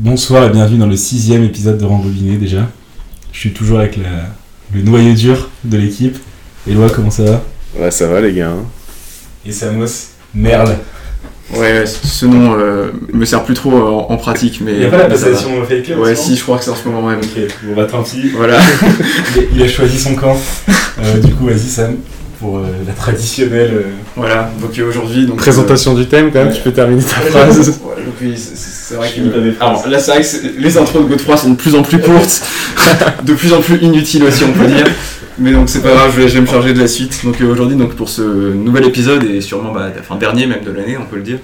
Bonsoir et bienvenue dans le sixième épisode de Rembobiné déjà. Je suis toujours avec la- le noyau dur de l'équipe. Eloi, comment ça va? Ouais, ça va les gars. hein. Et Samos Merle. Ouais, ce nom euh, me sert plus trop en, en pratique, mais. Il n'y a pas la mais ça va. passation fake club Ouais, si, je crois que c'est en ce moment même. Ok, bon bah tant pis. Voilà. Il- Il a choisi son camp. Euh, du coup, vas-y Sam, pour euh, la traditionnelle... euh, voilà, donc euh, aujourd'hui. donc, Présentation du thème quand même, ouais. tu peux terminer ta euh, phrase. C'est- vrai que. Alors là, c'est vrai que les intros de Godefroy sont de plus en plus courtes, de plus en plus inutiles aussi, on peut dire. Mais donc c'est pas grave, je vais, je vais me charger de la suite. Donc euh, aujourd'hui, donc pour ce nouvel épisode et sûrement, bah, enfin dernier même de l'année, on peut le dire.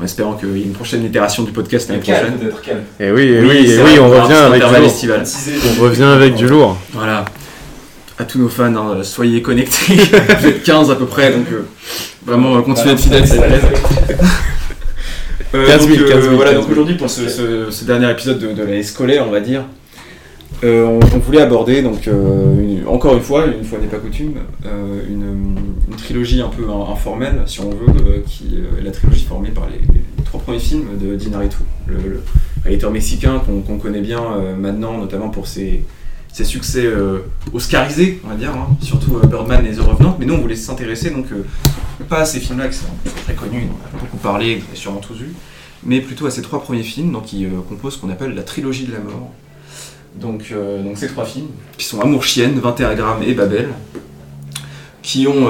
En espérant qu'il y ait une prochaine itération du podcast l'année prochaine. calme. Et oui, et oui, et oui, vrai, on revient avec du lourd. On revient avec du lourd. Voilà. À tous nos fans, hein, soyez connectés. Vous êtes 15 à peu près, donc euh, vraiment euh, continuez d'être fidèles, c'est 15 000, donc, euh, 15 000, voilà, 15 000. donc aujourd'hui pour ce, ce- ce dernier épisode de, de l'année scolaire, on va dire, euh, on, on voulait aborder donc euh, une- encore une fois, une fois n'est pas coutume, euh, une, une trilogie un peu in- informelle, si on veut, euh, qui euh, est la trilogie formée par les, les trois premiers films de Dinaritu, le, le réalisateur mexicain qu'on connaît bien euh, maintenant, notamment pour ses, ses succès euh, oscarisés, on va dire, hein, surtout euh, Birdman et The Revenant. Mais nous, on voulait s'intéresser donc euh, pas à ces films-là qui sont très connus, on a beaucoup parlé, vous avez sûrement tous vu, mais plutôt à ces trois premiers films, donc qui composent ce qu'on appelle la trilogie de la mort. Donc, donc ces trois films, qui sont Amour Chienne, 21 grammes et Babel, qui ont,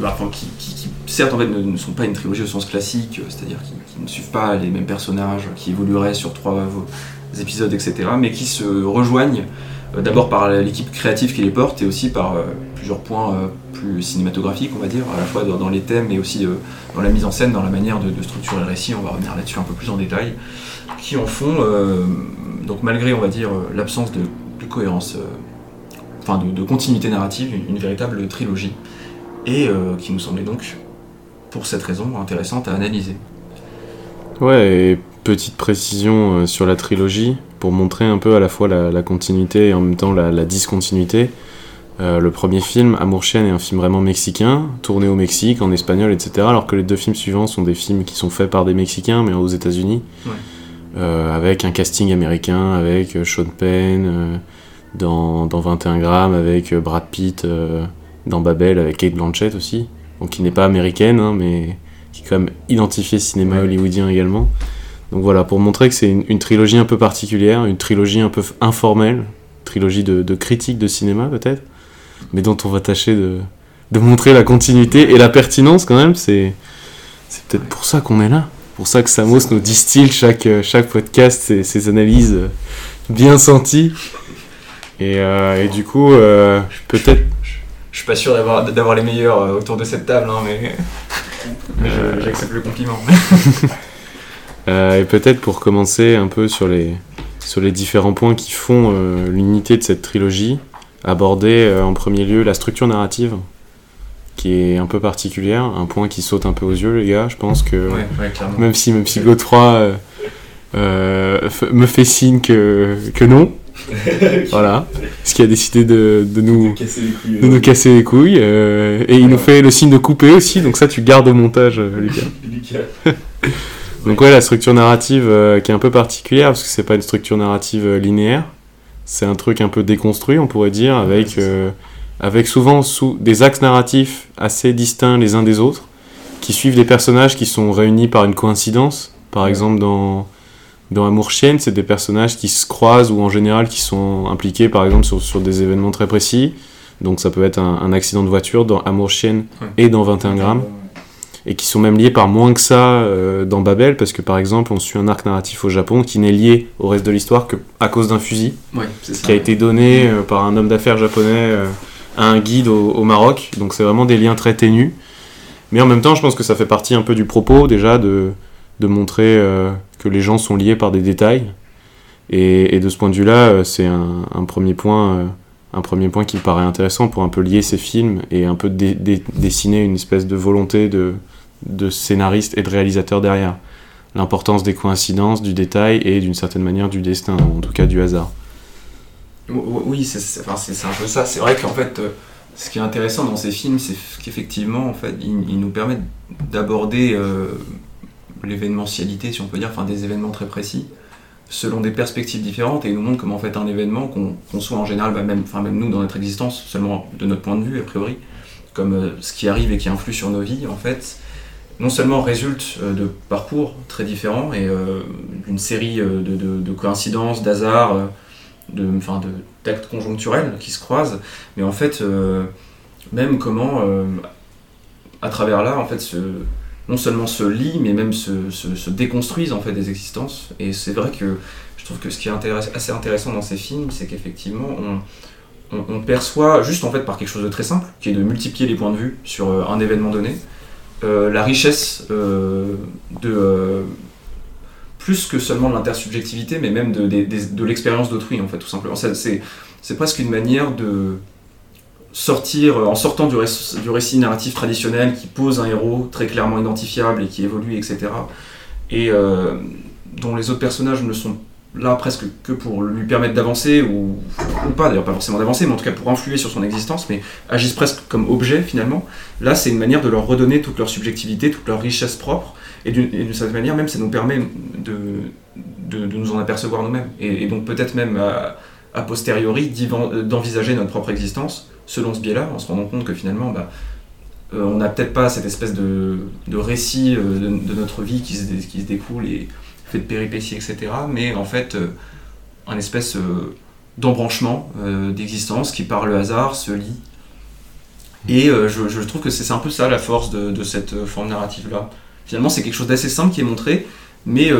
bah, qui, certes en fait ne, sont pas une trilogie au sens classique, c'est-à-dire qui, qui ne suivent pas les mêmes personnages, qui évolueraient sur trois épisodes, etc., mais qui se rejoignent euh, d'abord par l'équipe créative qui les porte et aussi par euh, plusieurs points euh, plus cinématographiques, on va dire, à la fois dans, les thèmes mais aussi dans la mise en scène, dans la manière de, structurer le récit. On va revenir là-dessus un peu plus en détail, qui en font, donc malgré, on va dire, l'absence de, cohérence, enfin de, continuité narrative, une, véritable trilogie, et qui nous semblait donc, pour cette raison, intéressante à analyser. Ouais, et petite précision euh, sur la trilogie, pour montrer un peu à la fois la, la continuité et en même temps la, la discontinuité. Euh, le premier film, Amour Chienne, est un film vraiment mexicain, tourné au Mexique, en espagnol, etc. Alors que les deux films suivants sont des films qui sont faits par des Mexicains, mais aux États-Unis, Ouais. Euh, avec un casting américain, avec Sean Penn euh, dans, dans 21 grammes, avec Brad Pitt dans Babel, avec Kate Blanchett aussi, donc qui n'est pas américaine, hein, mais qui est quand même identifiée cinéma Ouais. hollywoodien également. Donc voilà, pour montrer que c'est une, une trilogie un peu particulière, une trilogie un peu informelle, trilogie de, de critique de cinéma peut-être, mais dont on va tâcher de, de montrer la continuité et la pertinence quand même. C'est peut-être pour ça qu'on est là, pour ça que Samos nous distille chaque, euh, chaque podcast ses, ses analyses euh, bien senties. Et, euh, et du coup, euh, peut-être Je suis pas sûr d'avoir les meilleurs autour de cette table, hein, mais, j'accepte le compliment. Euh, et peut-être pour commencer un peu sur les, sur les différents points qui font euh, l'unité de cette trilogie, aborder euh, en premier lieu la structure narrative, qui est un peu particulière, un point qui saute un peu aux yeux, les gars. Je pense que Ouais, ouais, clairement. même si, même si euh, euh, f- me fait signe que, que non, voilà, ce qui a décidé de, de nous, Casser les couilles. de nous casser les couilles, euh, et il nous fait le signe de couper aussi, donc ça tu gardes au montage, euh, Lucas. Lucas. Donc ouais, la structure narrative euh, qui est un peu particulière parce que c'est pas une structure narrative linéaire. C'est un truc un peu déconstruit, on pourrait dire, avec avec souvent sous des axes narratifs assez distincts les uns des autres, qui suivent des personnages qui sont réunis par une coïncidence. Par Ouais. exemple, dans dans Amour Chienne, c'est des personnages qui se croisent ou en général qui sont impliqués, par exemple, sur, sur des événements très précis. Donc ça peut être un, un accident de voiture dans Amour Chienne Ouais. et dans 21 grammes et qui sont même liés par moins que ça euh, dans Babel, parce que par exemple, on suit un arc narratif au Japon qui n'est lié au reste de l'histoire que à cause d'un fusil Ouais, c'est ça. qui a été donné euh, par un homme d'affaires japonais euh, à un guide au, au Maroc. Donc c'est vraiment des liens très ténus. Mais en même temps, je pense que ça fait partie un peu du propos déjà de, de montrer euh, que les gens sont liés par des détails. Et, de ce point de vue-là, euh, c'est un, premier point. euh, un premier point qui paraît intéressant pour un peu lier ces films et un peu dessiner une espèce de volonté de, scénariste et de réalisateur derrière. L'importance des coïncidences, du détail et d'une certaine manière du destin, en tout cas du hasard. Oui, c'est un peu ça. C'est vrai qu'en fait, euh, ce qui est intéressant dans ces films, c'est qu'effectivement, en fait, ils, nous permettent d'aborder l'événementialité, si on peut dire, enfin des événements très précis, selon des perspectives différentes et il nous montre comment en fait un événement qu'on conçoit en général, bah, même, enfin même nous dans notre existence, seulement de notre point de vue a priori, comme euh, ce qui arrive et qui influe sur nos vies en fait, non seulement résulte euh, de parcours très différents et d'une série euh, de, de- de coïncidences, d'hasards, de, d'actes conjoncturels qui se croisent, mais en fait même comment à travers là en fait se, non seulement se lient mais même se, se- se déconstruisent en fait des existences. Et c'est vrai que je trouve que ce qui est assez intéressant dans ces films c'est qu'effectivement on, perçoit juste en fait par quelque chose de très simple qui est de multiplier les points de vue sur euh, un événement donné euh, la richesse euh, de plus que seulement de l'intersubjectivité mais même de, de l'expérience d'autrui en fait tout simplement. C'est presque une manière de sortir, euh, en sortant du, du récit narratif traditionnel qui pose un héros très clairement identifiable et qui évolue, etc. Et euh, dont les autres personnages ne sont là presque que pour lui permettre d'avancer, ou, ou pas d'ailleurs, pas forcément d'avancer, mais en tout cas pour influer sur son existence, mais agissent presque comme objet finalement. Là, c'est une manière de leur redonner toute leur subjectivité, toute leur richesse propre, et d'une certaine manière, même, ça nous permet de, de, nous en apercevoir nous-mêmes. Et, et donc peut-être même a posteriori d'envisager notre propre existence selon ce biais-là, en se rendant compte que finalement, bah, euh, on n'a peut-être pas cette espèce de, récit euh, de, notre vie qui se, découle et fait de péripéties, etc. Mais en fait, euh, un espèce d'embranchement d'existence qui, par le hasard, se lie. Et je, trouve que c'est un peu ça la force de, cette forme narrative-là. Finalement, c'est quelque chose d'assez simple qui est montré, mais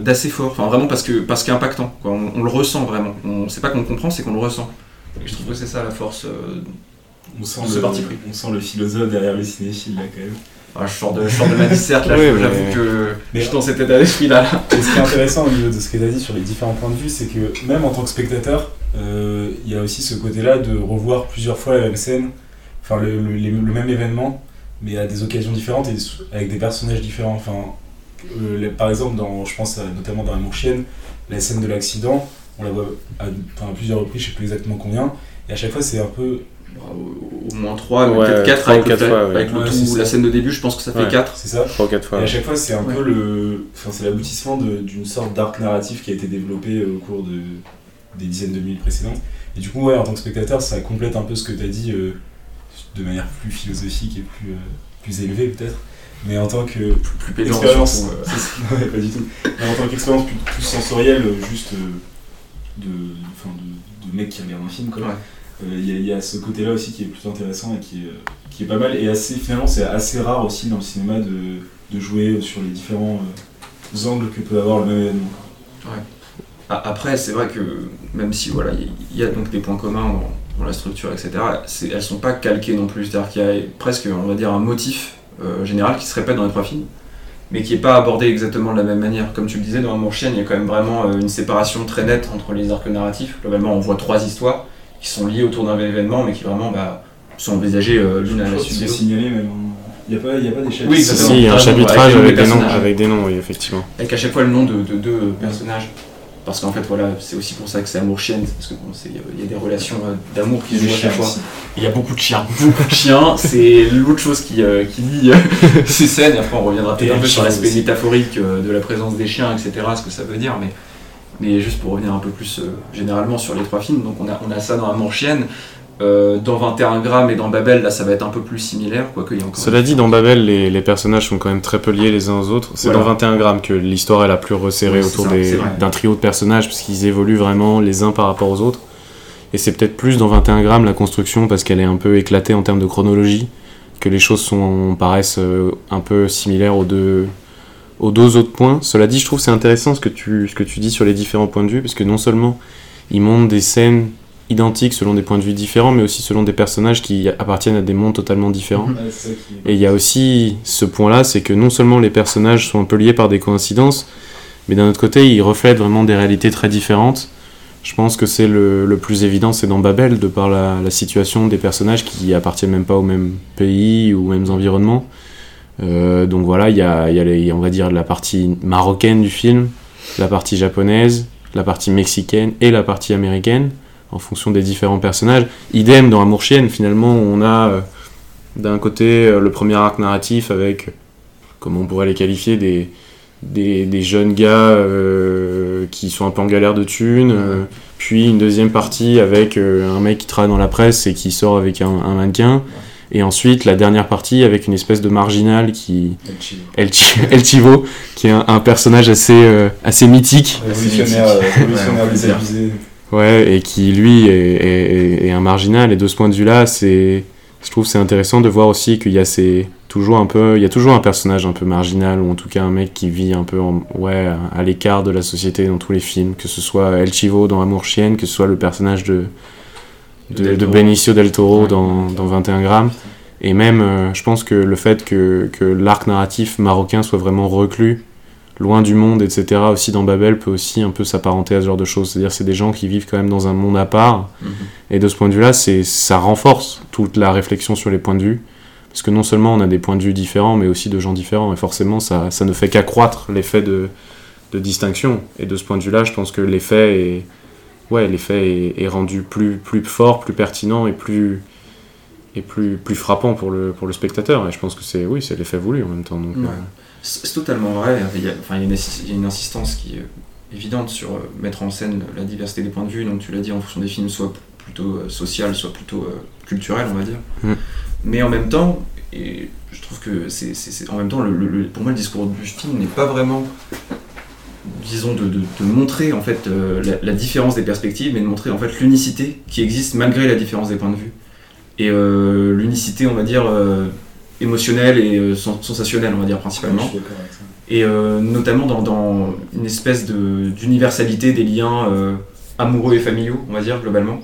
d'assez fort. Enfin, vraiment parce que parce qu'impactant. On, le ressent vraiment. On sait pas qu'on comprend, c'est qu'on le ressent. Et je trouve que c'est ça la force. euh, On sent, C'est le, parti pris. on sent le philosophe derrière les cinéphiles là quand même. ah, je sors de, je sors de ma disserte là. Oui, J'avoue mais- que Mais- je suis dans cet état d'esprit là. Et ce qui est intéressant au niveau de ce que tu as dit sur les différents points de vue, c'est que même en tant que spectateur, euh, il y a aussi ce côté-là de revoir plusieurs fois la même scène, enfin le, le- les- le même événement, mais à des occasions différentes et avec des personnages différents. Enfin, euh, les- par exemple, dans, je pense notamment dans Amour Chienne, la scène de l'accident, on la voit à, enfin, à plusieurs reprises, je sais plus exactement combien, et à chaque fois c'est un peu. Au, moins 3, Ouais, peut-être 4 trois avec, ou le, ouais. avec le Ouais, tout. La scène de début, je pense que ça fait Ouais. 4. C'est ça Trois ou quatre fois. Et à chaque fois, c'est un Ouais. peu le. Enfin, c'est l'aboutissement de- d'une sorte d'arc narratif qui a été développé au cours de, des dizaines de minutes précédentes. Et du coup, ouais, en tant que spectateur, ça complète un peu ce que tu as dit euh, de manière plus philosophique et plus, euh, plus élevée, peut-être. Mais en tant que. Plus pédant Expérience. euh. Ouais, pas du tout. Mais en tant qu'expérience plus, plus sensorielle, euh, juste euh, de, de, de mec qui regarde un film. Ouais. Euh, Il y, a- il y a ce côté-là aussi qui est plutôt intéressant et qui est, euh, qui est pas mal. Et assez, finalement, c'est assez rare aussi dans le cinéma de, de jouer sur les différents euh, angles que peut avoir le même événement. Après, c'est vrai que même si voilà, il y- a donc des points communs dans, dans la structure, etc., c'est- elles sont pas calquées non plus. C'est-à-dire qu'il y a presque, on va dire, un motif euh, général qui se répète dans les trois films, mais qui n'est pas abordé exactement de la même manière. Comme tu le disais, dans Amour Chienne, il y a quand même vraiment euh, une séparation très nette entre les arcs narratifs. Globalement, on voit trois histoires qui sont liées autour d'un événement, mais qui vraiment bah, sont envisagées euh, l'une à la suite signaler même. Il n'y a, pas- il y a pas des chapitres. Oui, Si, il y a un Avec chapitrage avec des noms, avec des noms, oui, effectivement. Avec à chaque fois le nom de, de deux personnages. Parce qu'en fait, voilà, c'est aussi pour ça que c'est amour chienne, parce que bon, y y a des relations euh, d'amour qui se jouent à chaque fois. Il y a beaucoup de chiens, beaucoup de chiens, c'est l'autre chose qui, euh, qui lie euh, ces scènes, et après on reviendra peut-être un peu sur l'aspect métaphorique euh, de la présence des chiens, etc., ce que ça veut dire, mais, mais juste pour revenir un peu plus euh, généralement sur les trois films, donc on a, on a ça dans Amour chienne, euh, dans 21 grammes et dans Babel, là ça va être un peu plus similaire, y a encore... Cela dit, dans Babel, les, les personnages sont quand même très peu liés les uns aux autres. C'est Voilà. dans 21 grammes que l'histoire est la plus resserrée autour des- d'un trio de personnages, parce qu'ils évoluent vraiment les uns par rapport aux autres. Et c'est peut-être plus dans 21 grammes la construction, parce qu'elle est un peu éclatée en termes de chronologie, que les choses sont, paraissent euh, un peu similaires aux deux, aux deux autres points. Cela dit, je trouve que c'est intéressant ce que, tu, ce que tu dis sur les différents points de vue, parce que non seulement ils montrent des scènes identiques selon des points de vue différents, mais aussi selon des personnages qui appartiennent à des mondes totalement différents. Et il y a aussi ce point-là, c'est que non seulement les personnages sont un peu liés par des coïncidences, mais d'un autre côté, ils reflètent vraiment des réalités très différentes. Je pense que c'est le, le plus évident, c'est dans Babel, de par la, la situation des personnages qui appartiennent même pas au même pays ou aux mêmes environnements. Euh, donc voilà, il y a, y a les- on va dire la partie marocaine du film, la partie japonaise, la partie mexicaine et la partie américaine, en fonction des différents personnages. Idem dans Amour Chienne, finalement, on a euh, d'un côté euh, le premier arc narratif avec, comment on pourrait les qualifier, des, des, des jeunes gars euh, qui sont un peu en galère de thunes, euh, puis une deuxième partie avec euh, un mec qui travaille dans la presse et qui sort avec un, un mannequin, et ensuite la dernière partie avec une espèce de marginal qui El, Chi- El Chivo, qui est un, un personnage assez euh, assez mythique, Révolutionnaire, euh, révolutionnaire Ouais, et qui lui est, est- est- est un marginal. Et de ce point de vue-là, c'est je trouve c'est intéressant de voir aussi qu'il y a ces toujours un peu il y a toujours un personnage un peu marginal ou en tout cas un mec qui vit un peu en- ouais à, l'écart de la société dans tous les films que ce soit El Chivo dans Amour chienne que ce soit le personnage de de, Del de Toro. Benicio del Toro dans, dans 21 grammes et même euh, je pense que le fait que, que l'arc narratif marocain soit vraiment reclus loin du monde etc aussi dans Babel peut aussi un peu s'apparenter à ce genre de choses c'est à dire c'est des gens qui vivent quand même dans un monde à part Mhm. et de ce point de vue-là, c'est ça renforce toute la réflexion sur les points de vue. Parce que non seulement on a des points de vue différents, mais aussi de gens différents. Et forcément, ça, ça ne fait qu'accroître l'effet de, de distinction. Et de ce point de vue-là, je pense que l'effet est, ouais, l'effet est, est rendu plus, plus fort, plus pertinent et plus, et plus, plus frappant pour le, pour le spectateur. Et je pense que c'est oui, c'est l'effet voulu en même temps. Donc, Ouais. euh, C'est totalement vrai. Il y a, enfin, il y a une, assi- il y a une insistance qui est évidente sur euh, mettre en scène la diversité des points de vue. Donc tu l'as dit en fonction des films, soit plutôt euh, social, soit plutôt euh, culturel, on va dire. Mm. Mais en même temps, et je trouve que c'est, en même temps, le, le- le- pour moi, le discours du film n'est pas vraiment, disons, de, de- de montrer en fait euh, la, la différence des perspectives, mais de montrer en fait l'unicité qui existe malgré la différence des points de vue. Et euh, l'unicité, on va dire, euh, émotionnelle et euh, sen- sensationnelle, on va dire principalement et euh, notamment dans, dans une espèce de- d'universalité des liens euh, amoureux et familiaux, on va dire, globalement.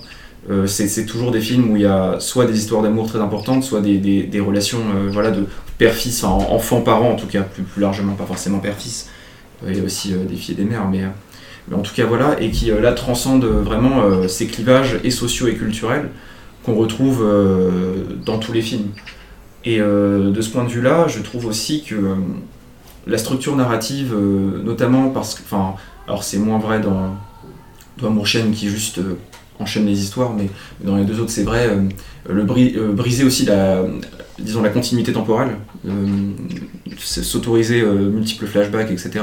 Euh, c'est toujours des films où il y a soit des histoires d'amour très importantes, soit des, des- des relations euh, voilà, de père-fils, enfin enfant-parent en tout cas, plus, plus largement, pas forcément père-fils. Il y a aussi euh, des filles et des mères, mais, mais en tout cas voilà, et qui là transcendent vraiment ces clivages et sociaux et culturels qu'on retrouve dans tous les films. Et euh, de ce point de vue-là, je trouve aussi que euh, la structure narrative, euh, notamment parce que, enfin, alors c'est moins vrai dans, dans Amour Chaîne qui juste enchaîne les histoires, mais dans les deux autres c'est vrai, le bri- briser aussi la, disons la continuité temporelle, s'autoriser multiples flashbacks, etc.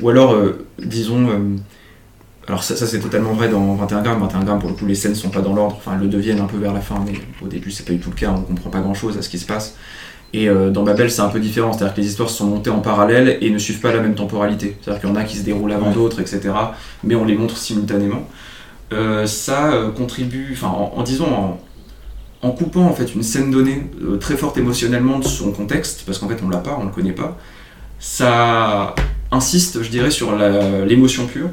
Ou alors, disons, alors ça, ça, c'est totalement vrai dans 21 grammes. 21 grammes, pour le coup, les scènes sont pas dans l'ordre. Enfin, elles le deviennent un peu vers la fin, mais au début, c'est pas du tout le cas. On comprend pas grand chose à ce qui se passe. Et euh, dans Babel, c'est un peu différent. C'est-à-dire que les histoires sont montées en parallèle et ne suivent pas la même temporalité. C'est-à-dire qu'il y en a qui se déroulent avant Ouais. d'autres, etc. Mais on les montre simultanément. Euh, ça euh, contribue, enfin, en, en disant, en, en coupant en fait une scène donnée euh, très forte émotionnellement de son contexte, parce qu'en fait on l'a pas, on le connaît pas, ça insiste, je dirais, sur l'émotion pure,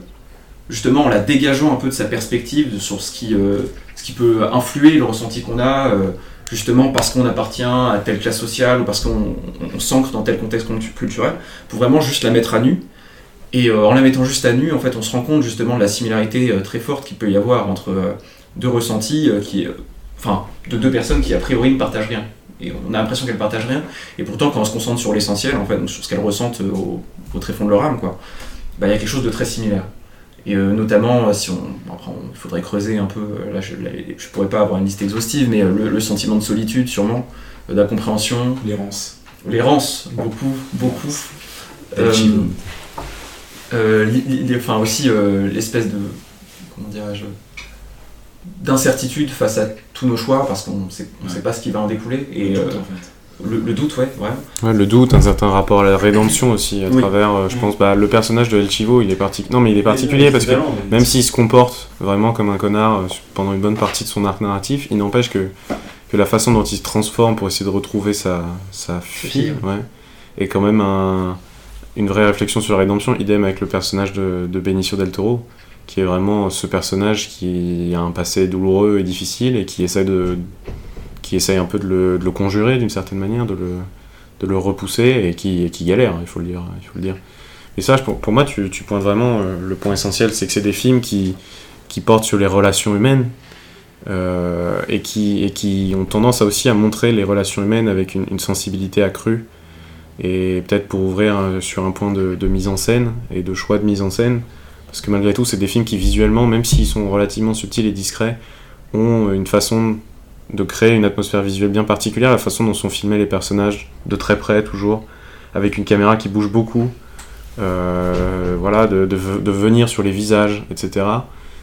justement en la dégageant un peu de sa perspective, sur ce qui, euh, ce qui peut influer le ressenti qu'on a, euh, justement parce qu'on appartient à telle classe sociale ou parce qu'on on s'ancre dans tel contexte cultu- culturel, pour vraiment juste la mettre à nu. Et euh, en la mettant juste à nu, en fait, on se rend compte justement de la similarité très forte qu'il peut y avoir entre deux ressentis, qui, enfin, de deux personnes qui a priori ne partagent rien. Et on a l'impression qu'elles partagent rien. Et pourtant, quand on se concentre sur l'essentiel, en fait, sur ce qu'elles ressentent au, au tréfonds de leur âme, quoi, bah, il y a quelque chose de très similaire. Et euh, notamment, euh, si on, bon, après, il faudrait creuser un peu. euh, Là, je, je pourrais pas avoir une liste exhaustive, mais le, le sentiment de solitude, sûrement, d'incompréhension, L'errance. l'errance, beaucoup, beaucoup. Euh, Chivo. li- li- enfin aussi euh, l'espèce de comment dirais-je d'incertitude face à tous nos choix parce qu'on sait, on Ouais. sait pas ce qui va en découler et Tout, euh, en fait. Le, le doute ouais vraiment Ouais, le doute, un certain rapport à la rédemption aussi, à Oui. travers, euh, je Mm. pense, bah, le personnage de El Chivo, il est parti... Non, mais il est particulier parce que même s'il se comporte vraiment comme un connard euh, pendant une bonne partie de son arc narratif, il n'empêche que, que la façon dont il se transforme pour essayer de retrouver sa, sa fille, fille. ouais, est quand même un- une vraie réflexion sur la rédemption. Idem avec le personnage de, de Benicio del Toro, qui est vraiment ce personnage qui a un passé douloureux et difficile et qui essaie, de, qui essaie un peu de le, de le conjurer d'une certaine manière, de le, de le repousser et qui, qui galère, il faut le dire. Il faut le dire. Et ça, pour, pour moi, tu, tu pointes vraiment euh, le point essentiel, c'est que c'est des films qui, qui portent sur les relations humaines euh, et, qui, et qui ont tendance aussi à montrer les relations humaines avec une, sensibilité accrue. Et peut-être pour ouvrir sur un point de, de mise en scène et de choix de mise en scène, parce que malgré tout, c'est des films qui visuellement, même s'ils sont relativement subtils et discrets, ont une façon de créer une atmosphère visuelle bien particulière, la façon dont sont filmés les personnages de très près toujours, avec une caméra qui bouge beaucoup, euh, voilà, de, venir sur les visages, etc.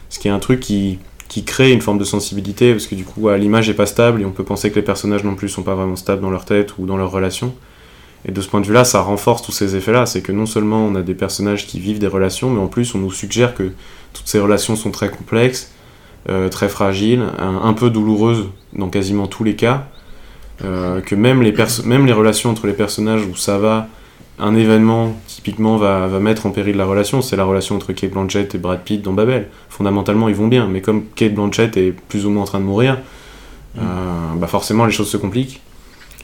Ce qui est un truc qui, qui crée une forme de sensibilité, parce que du coup, l'image est pas stable et on peut penser que les personnages non plus sont pas vraiment stables dans leur tête ou dans leurs relations. Et de ce point de vue-là, ça renforce tous ces effets-là. C'est que non seulement on a des personnages qui vivent des relations, mais en plus on nous suggère que toutes ces relations sont très complexes, très fragiles, un, peu douloureuses dans quasiment tous les cas. Euh, que même les, relations entre les personnages où ça va, un événement typiquement va, mettre en péril la relation. C'est la relation entre Kate Blanchett et Brad Pitt dans Babel. Fondamentalement, ils vont bien, mais comme Kate Blanchett est plus ou moins en train de mourir, euh, bah forcément les choses se compliquent.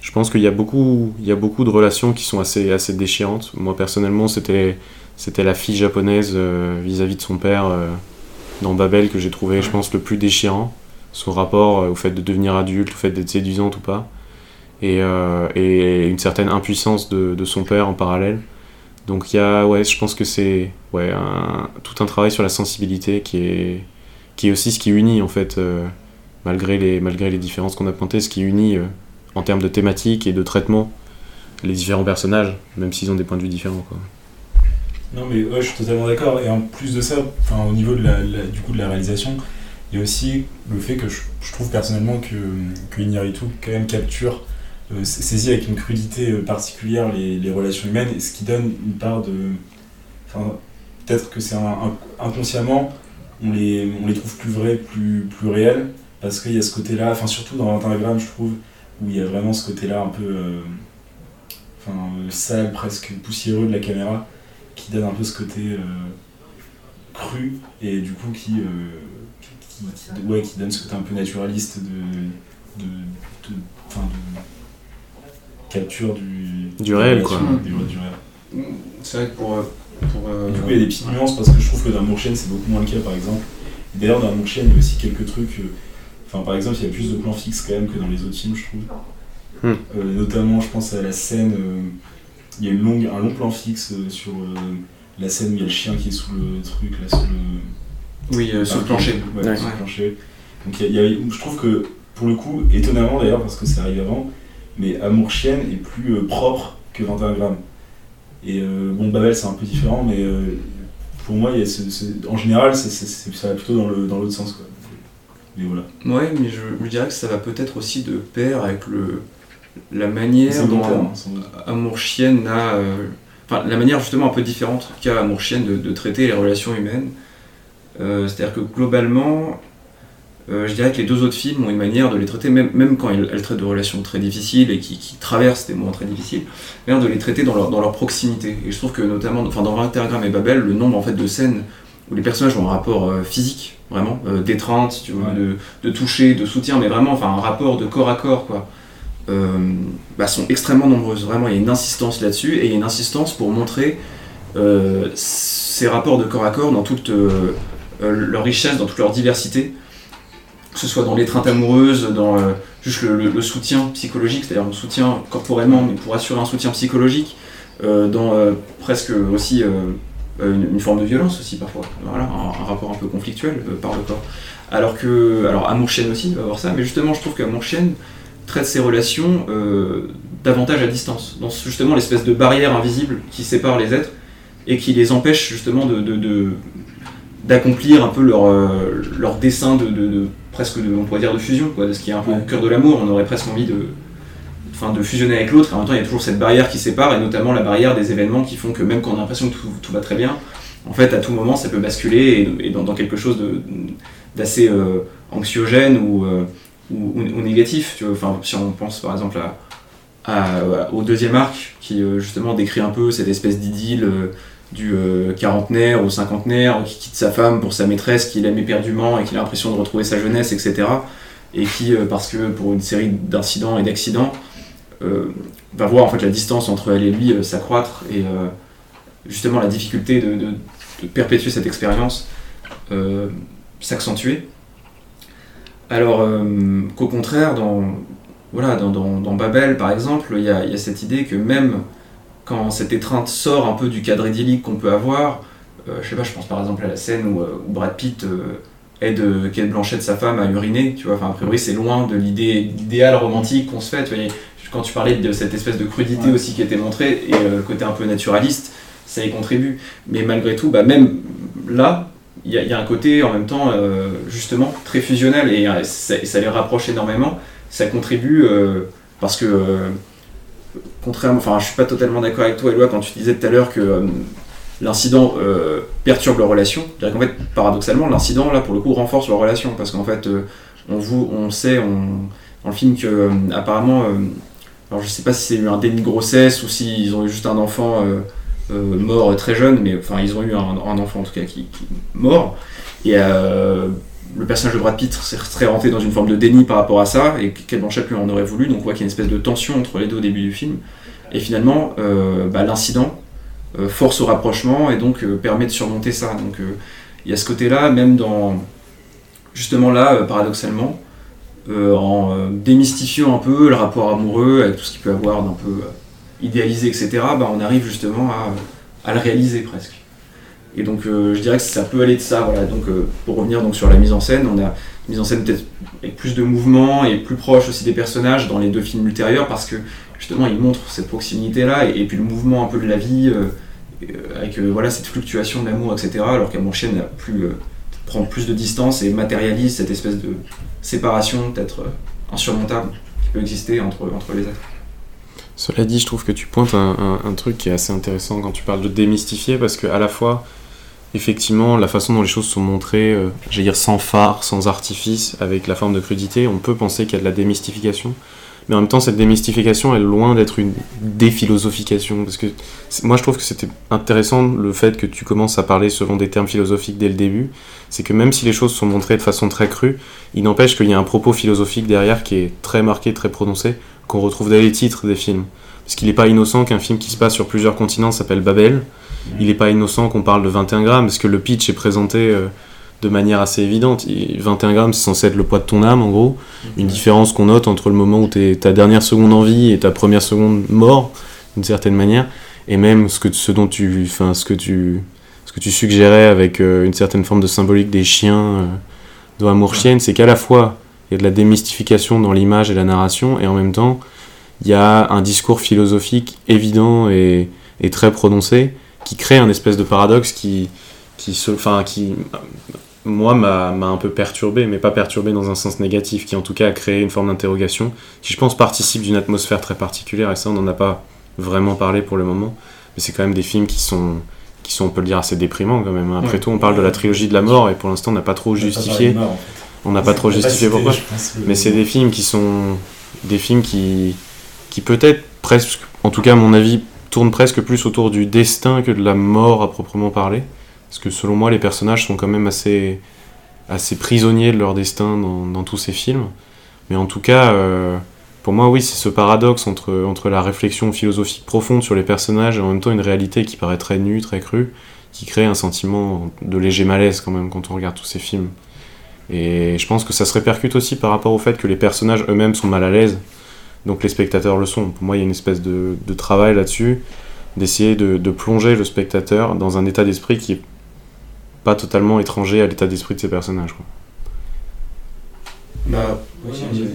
Je pense qu'il y, a beaucoup, de relations qui sont assez, déchirantes. Moi personnellement, c'était, la fille japonaise euh, vis-à-vis de son père euh, dans Babel que j'ai trouvé, je pense, le plus déchirant. Son rapport euh, au fait de devenir adulte, au fait d'être séduisante ou pas. Et, euh, et, une certaine impuissance de, de, son père en parallèle. Donc il y a, ouais, je pense que c'est ouais, un, tout un travail sur la sensibilité qui est, qui est aussi ce qui unit en fait, euh, malgré, les, malgré les différences qu'on a pointées, ce qui unit en termes de thématique et de traitement les différents personnages, même s'ils ont des points de vue différents. Quoi. Non mais ouais, je suis totalement d'accord. Et en plus de ça, au niveau de la, du coup de la réalisation, il y a aussi le fait que je, trouve personnellement que, que Iñárritu quand même capture, euh, saisit avec une crudité particulière les, relations humaines, ce qui donne une part de... Enfin, peut-être que c'est un, inconsciemment, on les, on les trouve plus vrais, plus, plus réels, parce qu'il y a ce côté-là, enfin surtout dans Instagram je trouve, où il y a vraiment ce côté-là un peu euh, enfin, sale, presque poussiéreux de la caméra, qui donne un peu ce côté euh, cru, et du coup qui, euh, qui, qui, ouais, qui donne ce côté un peu naturaliste de, de, de, de capture du, du réel. Quoi. Du, du réel. C'est vrai que pour... pour euh... Du coup, il y a des petites nuances parce que je trouve que dans Mourchen, c'est beaucoup moins le cas, par exemple. D'ailleurs, dans Mourchen, il y a aussi quelques trucs. Enfin, par exemple, il y a plus de plans fixes quand même que dans les autres films, je trouve. Hmm. Euh, notamment, je pense à la scène. Euh, il y a une longue, un long plan fixe euh, sur la scène où il y a le chien qui est sous le truc, là, sous le. Oui, euh, sur le plancher. Ouais, ouais. sur le plancher. Donc, il y a, il y a, je trouve que, pour le coup, étonnamment d'ailleurs, parce que ça arrive avant, mais Amour Chienne est plus euh, propre que 21 grammes. Et euh, bon, Babel, c'est un peu différent, mais pour moi, il y a ce, ce, en général, c'est, c'est, ça va plutôt dans, le, dans l'autre sens. Quoi. Mais voilà. Ouais, mais je, je, dirais que ça va peut-être aussi de pair avec le, la manière dont Amour Chienne a. Euh, enfin, la manière justement un peu différente qu'a Amour Chienne de, de, traiter les relations humaines. Euh, c'est-à-dire que globalement, euh, je dirais que les deux autres films ont une manière de les traiter, même, même quand elles, elles, traitent de relations très difficiles et qui, qui, traversent des moments très difficiles, de les traiter dans leur, dans leur proximité. Et je trouve que notamment enfin, dans 21 grammes et Babel, le nombre en fait, de scènes où les personnages ont un rapport euh, physique, vraiment, euh, d'étreinte, tu Ouais. de, de toucher, de soutien, mais vraiment enfin, un rapport de corps à corps, quoi. Euh, bah, sont extrêmement nombreuses. Vraiment, il y a une insistance là-dessus et il y a une insistance pour montrer euh, ces rapports de corps à corps dans toute euh, leur richesse, dans toute leur diversité, que ce soit dans l'étreinte amoureuse, dans juste le, soutien psychologique, c'est-à-dire le soutien corporellement, mais pour assurer un soutien psychologique, dans presque aussi une, forme de violence aussi parfois, voilà, un, un rapport un peu conflictuel par le corps. Alors que, alors Amour Chienne aussi va avoir ça, mais justement je trouve qu'Amour Chienne traite ces relations euh, davantage à distance, dans justement l'espèce de barrière invisible qui sépare les êtres et qui les empêche justement de, d'accomplir un peu leur, euh, leur dessin de, de, de, presque de, on pourrait dire de fusion, quoi, de ce qui est un peu au cœur de l'amour, on aurait presque envie de, enfin, de fusionner avec l'autre, et en même temps il y a toujours cette barrière qui sépare, et notamment la barrière des événements qui font que même quand on a l'impression que tout, tout va très bien, en fait à tout moment ça peut basculer et, et dans, dans, quelque chose d'assez euh, anxiogène ou, euh, ou, négatif. Enfin, si on pense par exemple au deuxième arc, qui euh, justement décrit un peu cette espèce d'idylle euh, du euh, quarantenaire ou cinquantenaire qui quitte sa femme pour sa maîtresse qu'il aime éperdument et qu'il a l'impression de retrouver sa jeunesse, etc. Et qui, parce que pour une série d'incidents et d'accidents, va voir en fait la distance entre elle et lui s'accroître et justement la difficulté de perpétuer cette expérience s'accentuer. Alors euh, qu'au contraire, dans, voilà, dans, dans, dans, Babel par exemple, il y a, y a, cette idée que même quand cette étreinte sort un peu du cadre idyllique qu'on peut avoir, euh, je sais pas, je pense par exemple à la scène où, où Brad Pitt euh, aide Kate Blanchett, sa femme, à uriner, tu vois, enfin a priori c'est loin de l'idée l'idéal romantique qu'on se fait, tu vois, quand tu parlais de cette espèce de crudité ouais. aussi qui était montrée, et le côté un peu naturaliste, ça y contribue. Mais malgré tout, bah, même là, il y, a- un côté en même temps, euh, justement, très fusionnel et euh, ça, ça les rapproche énormément. Ça contribue euh, parce que, contrairement, enfin, je suis pas totalement d'accord avec toi, Eloi, quand tu disais tout à l'heure que l'incident perturbe leur relation. Dirais qu'en fait, paradoxalement, l'incident, là, pour le coup, renforce leur relation parce qu'en fait, on, vous, on sait on, dans le film que, apparemment, alors je sais pas si c'est eu un déni de grossesse ou s'ils ont eu juste un enfant mort très jeune, mais enfin, ils ont eu un, enfant en tout cas qui, qui mort. Et euh, le personnage de Brad Pitt serait rentré dans une forme de déni par rapport à ça, et Kate Blanchett lui en aurait voulu, donc on voit qu'il y a une espèce de tension entre les deux au début du film. Et finalement, euh, bah, l'incident euh, force au rapprochement et donc euh, permet de surmonter ça. Donc euh, il y a ce côté-là, même dans. Justement là, euh, paradoxalement, euh, en euh, démystifiant un peu le rapport amoureux avec tout ce qu'il peut avoir d'un peu euh, idéalisé, etc., bah, on arrive justement à, le réaliser presque. Et donc euh, je dirais que ça peut aller de ça. Voilà. Donc, euh, pour revenir donc, sur la mise en scène, on a une mise en scène peut-être avec plus de mouvement et plus proche aussi des personnages dans les deux films ultérieurs parce que justement ils montrent cette proximité-là et, puis le mouvement un peu de la vie euh, avec voilà, cette fluctuation de l'amour, etc. Alors qu'Amour Chienne a plus, prend plus de distance et matérialise cette espèce de séparation peut-être insurmontable qui peut exister entre, entre les êtres. Cela dit, je trouve que tu pointes un, un- truc qui est assez intéressant quand tu parles de démystifier, parce que à la fois, effectivement, la façon dont les choses sont montrées, euh, j'allais dire sans phare, sans artifice, avec la forme de crudité, on peut penser qu'il y a de la démystification. Mais en même temps, cette démystification est loin d'être une déphilosophication. Parce que moi, je trouve que c'était intéressant le fait que tu commences à parler selon des termes philosophiques dès le début. C'est que même si les choses sont montrées de façon très crue, il n'empêche qu'il y a un propos philosophique derrière qui est très marqué, très prononcé, qu'on retrouve dès les titres des films. Parce qu'il n'est pas innocent qu'un film qui se passe sur plusieurs continents s'appelle Babel. Il n'est pas innocent qu'on parle de 21 grammes, parce que le pitch est présenté euh, de manière assez évidente. Il- 21 grammes, c'est censé être le poids de ton âme, en gros. Une différence qu'on note entre le moment où t'es ta dernière seconde en vie et ta première seconde mort, d'une certaine manière. Et même ce, que, ce dont tu, enfin, ce que tu, ce que tu suggérais avec euh, une certaine forme de symbolique des chiens euh, dans Amour Chienne, c'est qu'à la fois, il y a de la démystification dans l'image et la narration, et en même temps, il y a un discours philosophique évident et, et très prononcé qui crée un espèce de paradoxe qui, qui, se, enfin, qui moi, m'a un peu perturbé, mais pas perturbé dans un sens négatif, qui en tout cas a créé une forme d'interrogation, qui je pense participe d'une atmosphère très particulière, et ça on n'en a pas vraiment parlé pour le moment, mais c'est quand même des films qui sont, qui sont, on peut le dire, assez déprimants quand même. Après Ouais. tout, on parle de la trilogie de la mort, et pour l'instant on n'a pas trop justifié, on n'a pas trop justifié pourquoi. Mais c'est des films qui sont des films qui, qui peut-être presque, en tout cas à mon avis, tournent presque plus autour du destin que de la mort à proprement parler. Parce que selon moi, les personnages sont quand même assez, assez prisonniers de leur destin dans, tous ces films. Mais en tout cas, euh, pour moi, oui, c'est ce paradoxe entre, entre la réflexion philosophique profonde sur les personnages et en même temps une réalité qui paraît très nue, très crue, qui crée un sentiment de léger malaise quand même quand on regarde tous ces films. Et je pense que ça se répercute aussi par rapport au fait que les personnages eux-mêmes sont mal à l'aise, donc les spectateurs le sont. Pour moi, il y a une espèce de, de travail là-dessus, d'essayer de, de plonger le spectateur dans un état d'esprit qui est pas totalement étranger à l'état d'esprit de ces personnages. quoi. Bah, Ouais,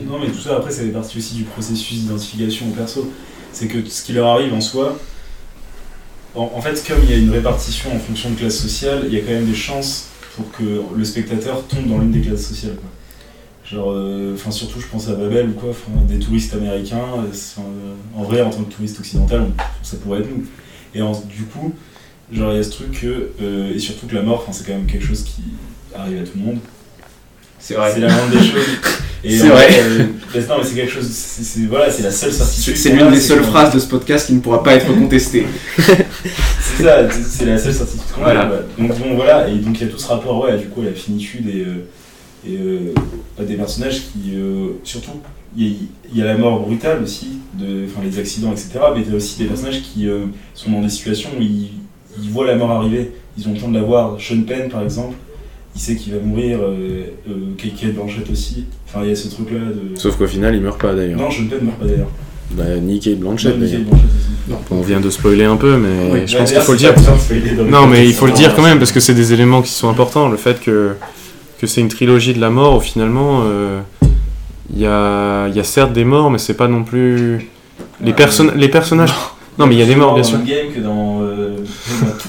non, mais tout ça, après, ça fait partie aussi du processus d'identification au perso. C'est que ce qui leur arrive en soi, en, en fait, comme il y a une répartition en fonction de classe sociale, il y a quand même des chances pour que le spectateur tombe dans l'une des classes sociales. Quoi. Genre, euh, enfin, surtout, je pense à Babel ou quoi, des touristes américains. euh, euh, en vrai, en tant que touriste occidental, on- ça pourrait être nous. Et en- du coup, genre, il y a ce truc que, euh, et surtout que la mort, enfin, c'est quand même quelque chose qui arrive à tout le monde. c'est vrai. C'est la moindre des choses. C'est vrai. euh, non, mais c'est quelque chose. C'est voilà, c'est la seule certitude. C'est l'une a, des seules phrases de ce podcast qui ne pourra pas être contestée. C'est ça, c'est- la seule certitude qu'on Voilà. a. Donc bon, voilà, et donc il y a tout ce rapport, ouais, du coup, à la finitude et, euh, et euh, à des personnages qui, euh, surtout, il y, a- il y a la mort brutale aussi, de, enfin les accidents, etc. Mais il y a aussi des personnages qui euh, sont dans des situations où ils, ils voient la mort arriver, ils ont le temps de la voir. Sean Penn, par exemple, il sait qu'il va mourir. Euh, euh, Kate Blanchett aussi. Enfin, il y a ce truc-là de. Sauf qu'au final, il meurt pas d'ailleurs. Non, Sean Penn meurt pas d'ailleurs. Bah, ni Kate Blanchett Non, d'ailleurs. Kate Blanchett aussi. On vient de spoiler un peu, mais Oui, je bah, pense qu'il faut le dire. dans Non, mais il faut le ça dire quand même, parce que c'est des éléments qui sont importants. Le fait que, que c'est une trilogie de la mort, où finalement, euh, il y, a, il y a certes des morts, mais c'est pas non plus. Les, Ouais. perso- les personnages. Non, mais il y a des morts, bien dans sûr. Endgame que dans, euh, dans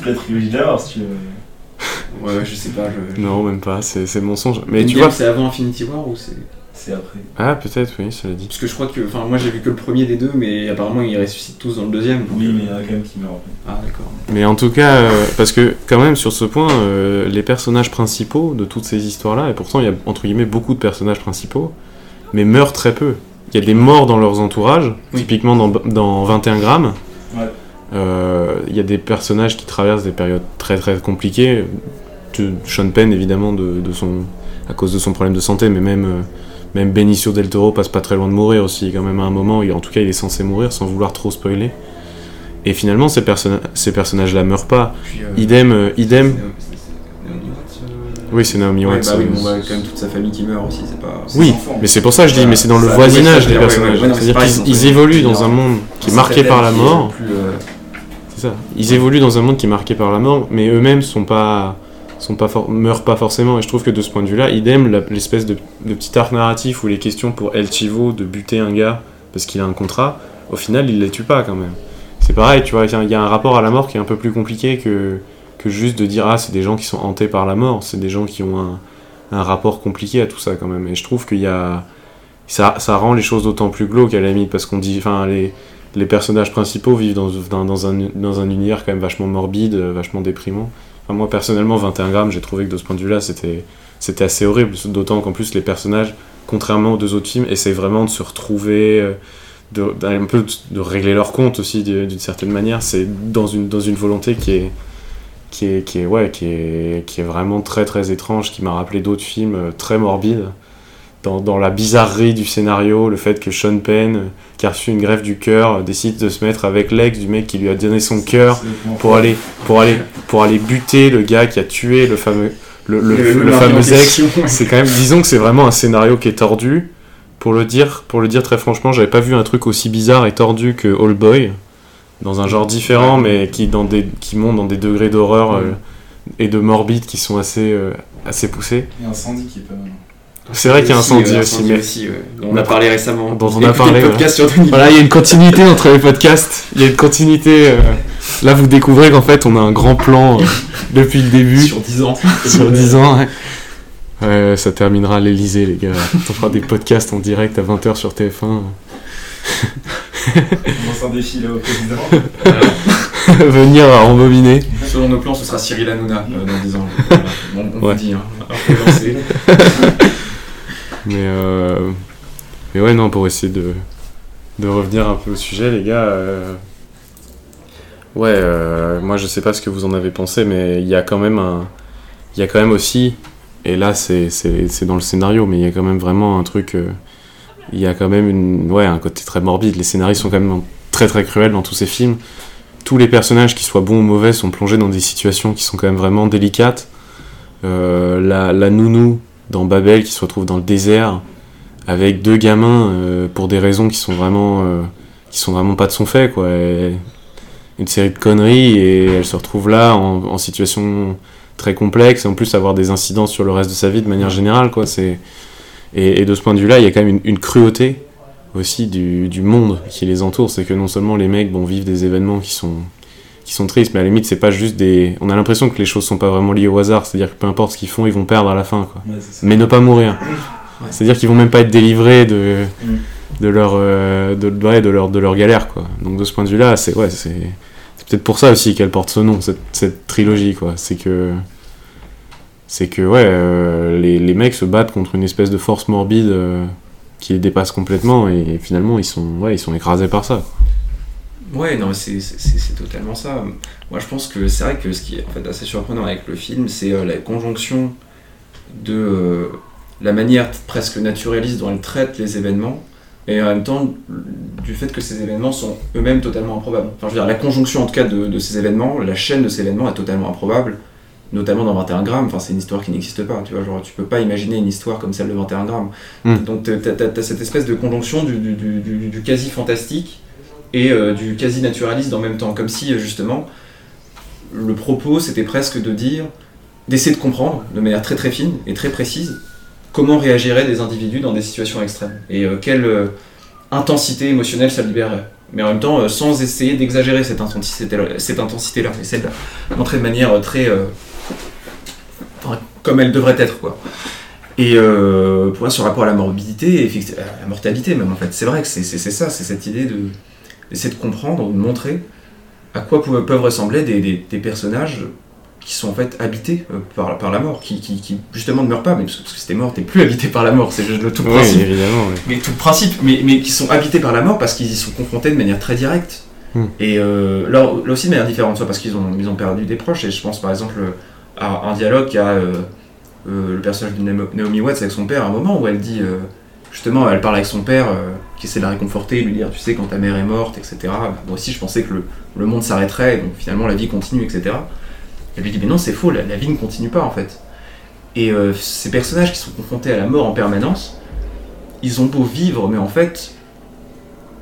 toute la trilogie de la tu veux. Ouais, je sais pas. Je... Non, même pas, c'est c'est mensonge. Mais tu vois. c'est avant Infinity War ou c'est. C'est après. Ah, peut-être, oui, cela dit. Parce que je crois que. Enfin, moi j'ai vu que le premier des deux, mais apparemment ils ressuscitent tous dans le deuxième. donc, Oui, euh, mais il y en a quand même qui meurent. Ah, d'accord. Mais en tout cas, euh, parce que quand même sur ce point, euh, les personnages principaux de toutes ces histoires-là, et pourtant il y a entre guillemets beaucoup de personnages principaux, mais meurent très peu. Il y a des morts dans leurs entourages, Oui. typiquement dans, dans 21 grammes. Ouais. Euh, Il y a des personnages qui traversent des périodes très très compliquées. Sean Penn évidemment de, de son, à cause de son problème de santé, mais même, euh, même Benicio del Toro passe pas très loin de mourir aussi quand même à un moment. il- En tout cas il est censé mourir sans vouloir trop spoiler. Et finalement ces, perso- ces personnages-là meurent pas. Puis, euh, Idem, euh, idem. c'est- c'est- c'est Naomi Watts, Oui, c'est Naomi Ouais, Watts. bah oui, euh, bon, bah, quand même toute sa famille qui meurt aussi, c'est pas. Oui, mais c'est pour ça que je dis, mais c'est dans le voisinage des personnages. C'est-à-dire qu'ils évoluent dans un- monde qui est marqué par la mort. plus, euh, Ils évoluent dans un monde qui est marqué par la mort, mais eux-mêmes sont meurent pas forcément. Et je trouve que de ce point de vue-là, idem, l'espèce de, petit arc narratif où les questions pour El Chivo de buter un gars parce qu'il a un contrat, au final, il les tue pas quand même. C'est pareil, tu vois, il y a- un rapport à la mort qui est un peu plus compliqué que, juste de dire ah c'est des gens qui sont hantés par la mort, c'est des gens qui ont un, rapport compliqué à tout ça quand même. Et je trouve qu'il y a ça, ça rend les choses d'autant plus glauques à la limite parce qu'on dit enfin les les personnages principaux vivent dans, un, dans un univers quand même vachement morbide, euh, vachement déprimant. Moi personnellement 21 grammes j'ai trouvé que de ce point de vue là c'était assez horrible d'autant qu'en plus les personnages contrairement aux deux autres films essaient vraiment de se retrouver euh, de, d'un peu régler leur compte aussi d'une d'une certaine manière c'est dans une, dans une volonté qui est qui est, qui est, ouais, qui est, qui est vraiment très très étrange, qui m'a rappelé d'autres films euh, très morbides. Dans, dans la bizarrerie du scénario, le fait que Sean Penn, qui a reçu une greffe du cœur, décide de se mettre avec l'ex du mec qui lui a donné son cœur pour aller, pour, aller, pour aller buter le gars qui a tué le fameux, le, fameux ex. C'est quand même, disons que c'est vraiment un scénario qui est tordu. Pour le dire, pour le dire très franchement, j'avais pas vu un truc aussi bizarre et tordu que All Boy, dans un genre différent, mais qui, dans des, qui monte dans des degrés d'horreur euh, et de morbide qui sont assez, euh, assez poussés. Qui est pas mal. C'est vrai qu'il y a un incendie aussi, mais aussi, ouais, dont on a parlé récemment. Dont on a parlé, podcast sur voilà, il y a une continuité entre les podcasts. Il y a une continuité. euh, Là, vous découvrez qu'en fait, on a un grand plan euh, depuis le début sur 10 ans. sur 10 ans. Ouais. Ouais, ça terminera à l'Elysée, les gars. On fera des podcasts en direct à 20h sur TF1. On lance un défi là au président. Venir à rembobiner. Selon nos plans, ce sera Cyril Hanouna euh, dans 10 ans. Voilà. Bon, on Ouais. vous dit, hein. Mais, euh, mais ouais, non, pour essayer de, de revenir un peu au sujet, les gars. euh, Ouais, euh, moi je sais pas ce que vous en avez pensé, mais il y a quand même un. Il y a quand même aussi. Et là, c'est dans le scénario, mais il y a quand même vraiment un truc. Il y a quand même une, ouais, un côté très morbide. Les scénarios sont quand même très très cruels dans tous ces films. Tous les personnages, qu'ils soient bons ou mauvais, sont plongés dans des situations qui sont quand même vraiment délicates. La, la nounou dans Babel qui se retrouve dans le désert avec deux gamins euh, pour des raisons qui sont vraiment euh, qui sont vraiment pas de son fait quoi. Une série de conneries et elle se retrouve là en, situation très complexe et en plus avoir des incidences sur le reste de sa vie de manière générale quoi. C'est et, de ce point de vue là il y a quand même une, cruauté aussi du, du monde qui les entoure. C'est que non seulement les mecs bon vivent des événements qui sont qui sont tristes mais à la limite c'est pas juste des on a l'impression que les choses sont pas vraiment liées au hasard c'est à dire que peu importe ce qu'ils font ils vont perdre à la fin quoi Ouais, mais ne pas mourir. Ouais. C'est-à-dire qu'ils vont même pas être délivrés de, Mm. de, leur, euh, de, ouais, de, leur, de leur galère. Quoi. Donc de ce point de vue-là, c'est ouais, c'est peut-être pour ça aussi qu'elle porte ce nom, cette, cette trilogie. quoi. C'est que, c'est que ouais, euh, les, les mecs se battent contre une espèce de force morbide euh, qui les dépasse complètement et, finalement ils sont, ouais, ils sont écrasés par ça. quoi. Ouais, non, c'est totalement ça. Moi, je pense que c'est vrai que ce qui est en fait assez surprenant avec le film, c'est euh, la conjonction de euh, la manière presque naturaliste dont elle traite les événements et en même temps du fait que ces événements sont eux-mêmes totalement improbables. Enfin, je veux dire, la conjonction en tout cas de, de ces événements, la chaîne de ces événements est totalement improbable, notamment dans 21 grammes. Enfin, c'est une histoire qui n'existe pas, tu vois. Genre, tu peux pas imaginer une histoire comme celle de 21 grammes. Mm. Donc, t'as as, cette espèce de conjonction du, du- du- du- du quasi-fantastique et euh, du quasi-naturaliste en même temps. Comme si, euh, justement, le propos, c'était presque de dire, d'essayer de comprendre de manière très très fine et très précise comment réagiraient des individus dans des situations extrêmes et euh, quelle euh, intensité émotionnelle ça libérerait. mais en même temps sans essayer d'exagérer cette intensité-là, cette intensité-là, de la montrer de manière très comme elle devrait être, quoi. Et pour moi, ce rapport à la morbidité, à la mortalité même, en fait, c'est vrai que c'est ça, c'est cette idée de d'essayer de comprendre, de montrer à quoi peuvent, ressembler des, personnages qui sont en fait habités euh, par, par la mort, qui, qui, justement ne meurent pas, mais parce que, si t'es mort, t'es plus habité par la mort, c'est juste le tout principe. évidemment, Mais tout le principe, mais, mais qui sont habités par la mort parce qu'ils y sont confrontés de manière très directe. Hmm. Et euh, là, aussi de manière différente, soit parce qu'ils ont, ils ont perdu des proches, et je pense par exemple à un dialogue qu'a euh, le personnage de Naomi Watts avec son père à un moment où elle dit justement, elle parle avec son père, euh, qui essaie de la réconforter, lui dire, tu sais, quand ta mère est morte, etc. Bah, moi aussi, je pensais que le, monde s'arrêterait, donc finalement, la vie continue, etc. Elle lui dit, mais non, c'est faux, la, vie ne continue pas, en fait. Et euh, ces personnages qui sont confrontés à la mort en permanence, ils ont beau vivre, mais en fait,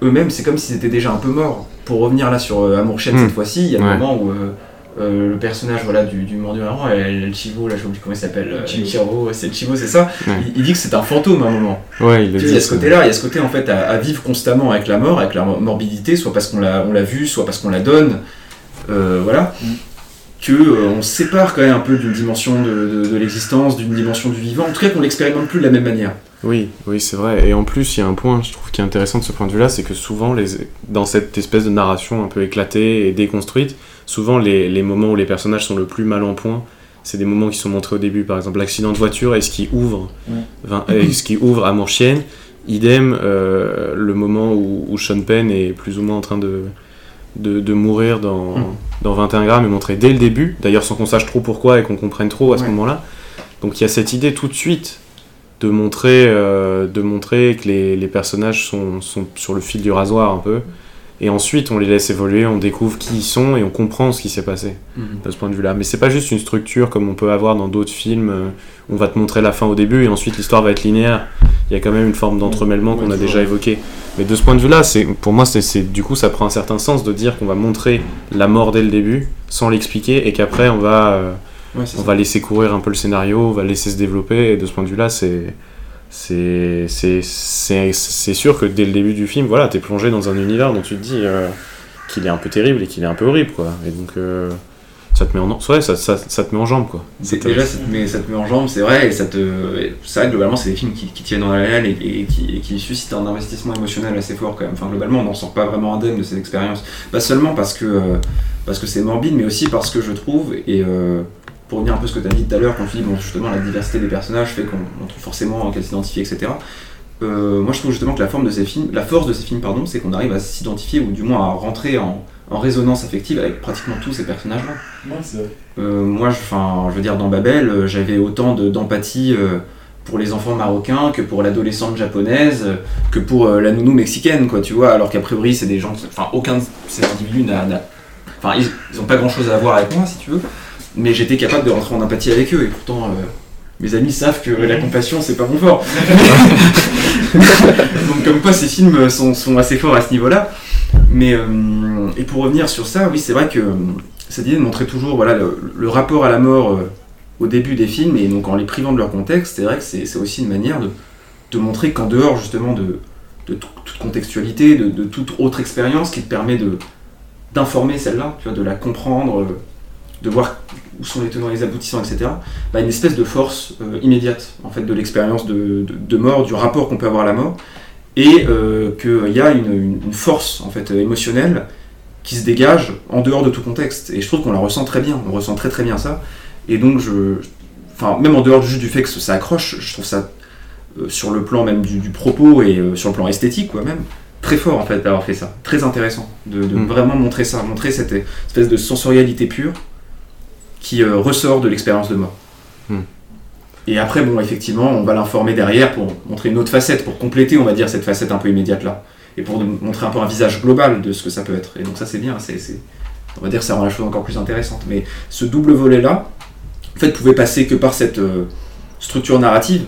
eux-mêmes, c'est comme s'ils étaient déjà un peu morts. Pour revenir là sur euh, Amour hmm. cette fois-ci, il y a un moment où euh, le personnage voilà, du, du mordu marrant, El Chivo, là je sais comment il s'appelle, euh, Chivo, c'est le Chivo, c'est ça. Il, dit que c'est un fantôme à un moment. Ouais, il, y a ce côté-là, il y a ce côté en fait à, vivre constamment avec la mort, avec la morbidité, soit parce qu'on l'a, on l'a vu, soit parce qu'on la donne. Euh, voilà. Mm. Que on se sépare quand même un peu d'une dimension de, de, l'existence, d'une dimension du vivant, en tout cas qu'on l'expérimente plus de la même manière. Oui, oui, c'est vrai. Et en plus, il y a un point, je trouve, qui est intéressant de ce point de vue-là, c'est que souvent, les, dans cette espèce de narration un peu éclatée et déconstruite, souvent les, moments où les personnages sont le plus mal en point, c'est des moments qui sont montrés au début. Par exemple, l'accident de voiture et ce qui ouvre, ce qui ouvre. Idem, euh, le moment où, Sean Penn est plus ou moins en train de, de, mourir dans, mm. dans 21 grammes est montré dès le début. D'ailleurs, sans qu'on sache trop pourquoi et qu'on comprenne trop à ce moment-là. Donc il y a cette idée tout de suite de montrer, euh, de montrer que les, les personnages sont, sont, sur le fil du rasoir un peu et ensuite on les laisse évoluer, on découvre qui ils sont et on comprend ce qui s'est passé mhm. de ce point de vue-là. Mais c'est pas juste une structure comme on peut avoir dans d'autres films, euh, on va te montrer la fin au début et ensuite l'histoire va être linéaire. Il y a quand même une forme d'entremêlement qu'on a déjà évoqué. Mais de ce point de vue-là, c'est pour moi, c'est du coup ça prend un certain sens de dire qu'on va montrer la mort dès le début sans l'expliquer et qu'après on va euh, on va laisser courir un peu le scénario, on va laisser se développer et de ce point de vue-là, c'est c'est sûr que dès le début du film, voilà, t'es plongé dans un univers dont tu te dis euh, qu'il est un peu terrible et qu'il est un peu horrible, quoi. Et donc, euh, ça te met en, ouais, ça, ça, ça, te met en jambe, quoi. Déjà, ça te, met, ça te met en jambe, c'est vrai, et ça te. Vrai, globalement, c'est des films qui, qui, tiennent dans la réelle et, qui, qui, suscitent un investissement émotionnel assez fort, quand même. Enfin, globalement, on n'en sort pas vraiment indemne de cette expérience. Pas seulement parce que euh, parce que c'est morbide, mais aussi parce que je trouve, et pour revenir un peu à ce que tu as dit tout à l'heure, quand tu dis bon, justement la diversité des personnages fait qu'on trouve forcément qu'à s'identifier, etc. Euh, moi je trouve justement que la, forme de ces films, la force de ces films, pardon, c'est qu'on arrive à s'identifier ou du moins à rentrer en, résonance affective avec pratiquement tous ces personnages-là. Euh, moi, je, je veux dire, dans Babel, euh, j'avais autant d'empathie pour les enfants marocains que pour l'adolescente japonaise, que pour la nounou mexicaine, quoi, tu vois, alors qu'à priori, c'est des gens qui. Enfin, aucun de ces individus n'a. Enfin, ils n'ont pas grand chose à voir avec moi, si tu veux mais j'étais capable de rentrer en empathie avec eux, et pourtant, euh, mes amis savent que la compassion, c'est pas mon fort. Donc, comme quoi, ces films sont, sont assez forts à ce niveau-là. Mais, euh, et pour revenir sur ça, oui, c'est vrai que euh, cette idée de montrer toujours voilà, le, rapport à la mort au début des films, et donc en les privant de leur contexte, c'est vrai que c'est aussi une manière de, de montrer qu'en dehors, justement, de, de toute contextualité, de, de, toute autre expérience qui te permet de d'informer celle-là, de la comprendre, de voir où sont les tenants et les aboutissants, etc., bah, une espèce de force euh, immédiate en fait, de l'expérience de, mort, du rapport qu'on peut avoir à la mort, et euh, qu'il y a une, force en fait, émotionnelle qui se dégage en dehors de tout contexte. Et je trouve qu'on la ressent très bien, on ressent très très bien ça. Et donc, je, enfin, même en dehors juste du fait que ça accroche, je trouve ça, euh, sur le plan même du, propos et sur le plan esthétique, quoi, même, très fort en fait d'avoir fait ça, très intéressant de, mm. vraiment montrer ça, montrer cette espèce de sensorialité pure qui euh, ressort de l'expérience de mort. Hmm. Et après, bon, effectivement, on va l'informer derrière pour montrer une autre facette, pour compléter, on va dire, cette facette un peu immédiate là. Et pour montrer un peu un visage global de ce que ça peut être. Et donc ça, c'est bien, c'est, on va dire, ça rend la chose encore plus intéressante. Mais ce double volet-là, en fait, pouvait passer que par cette euh, structure narrative.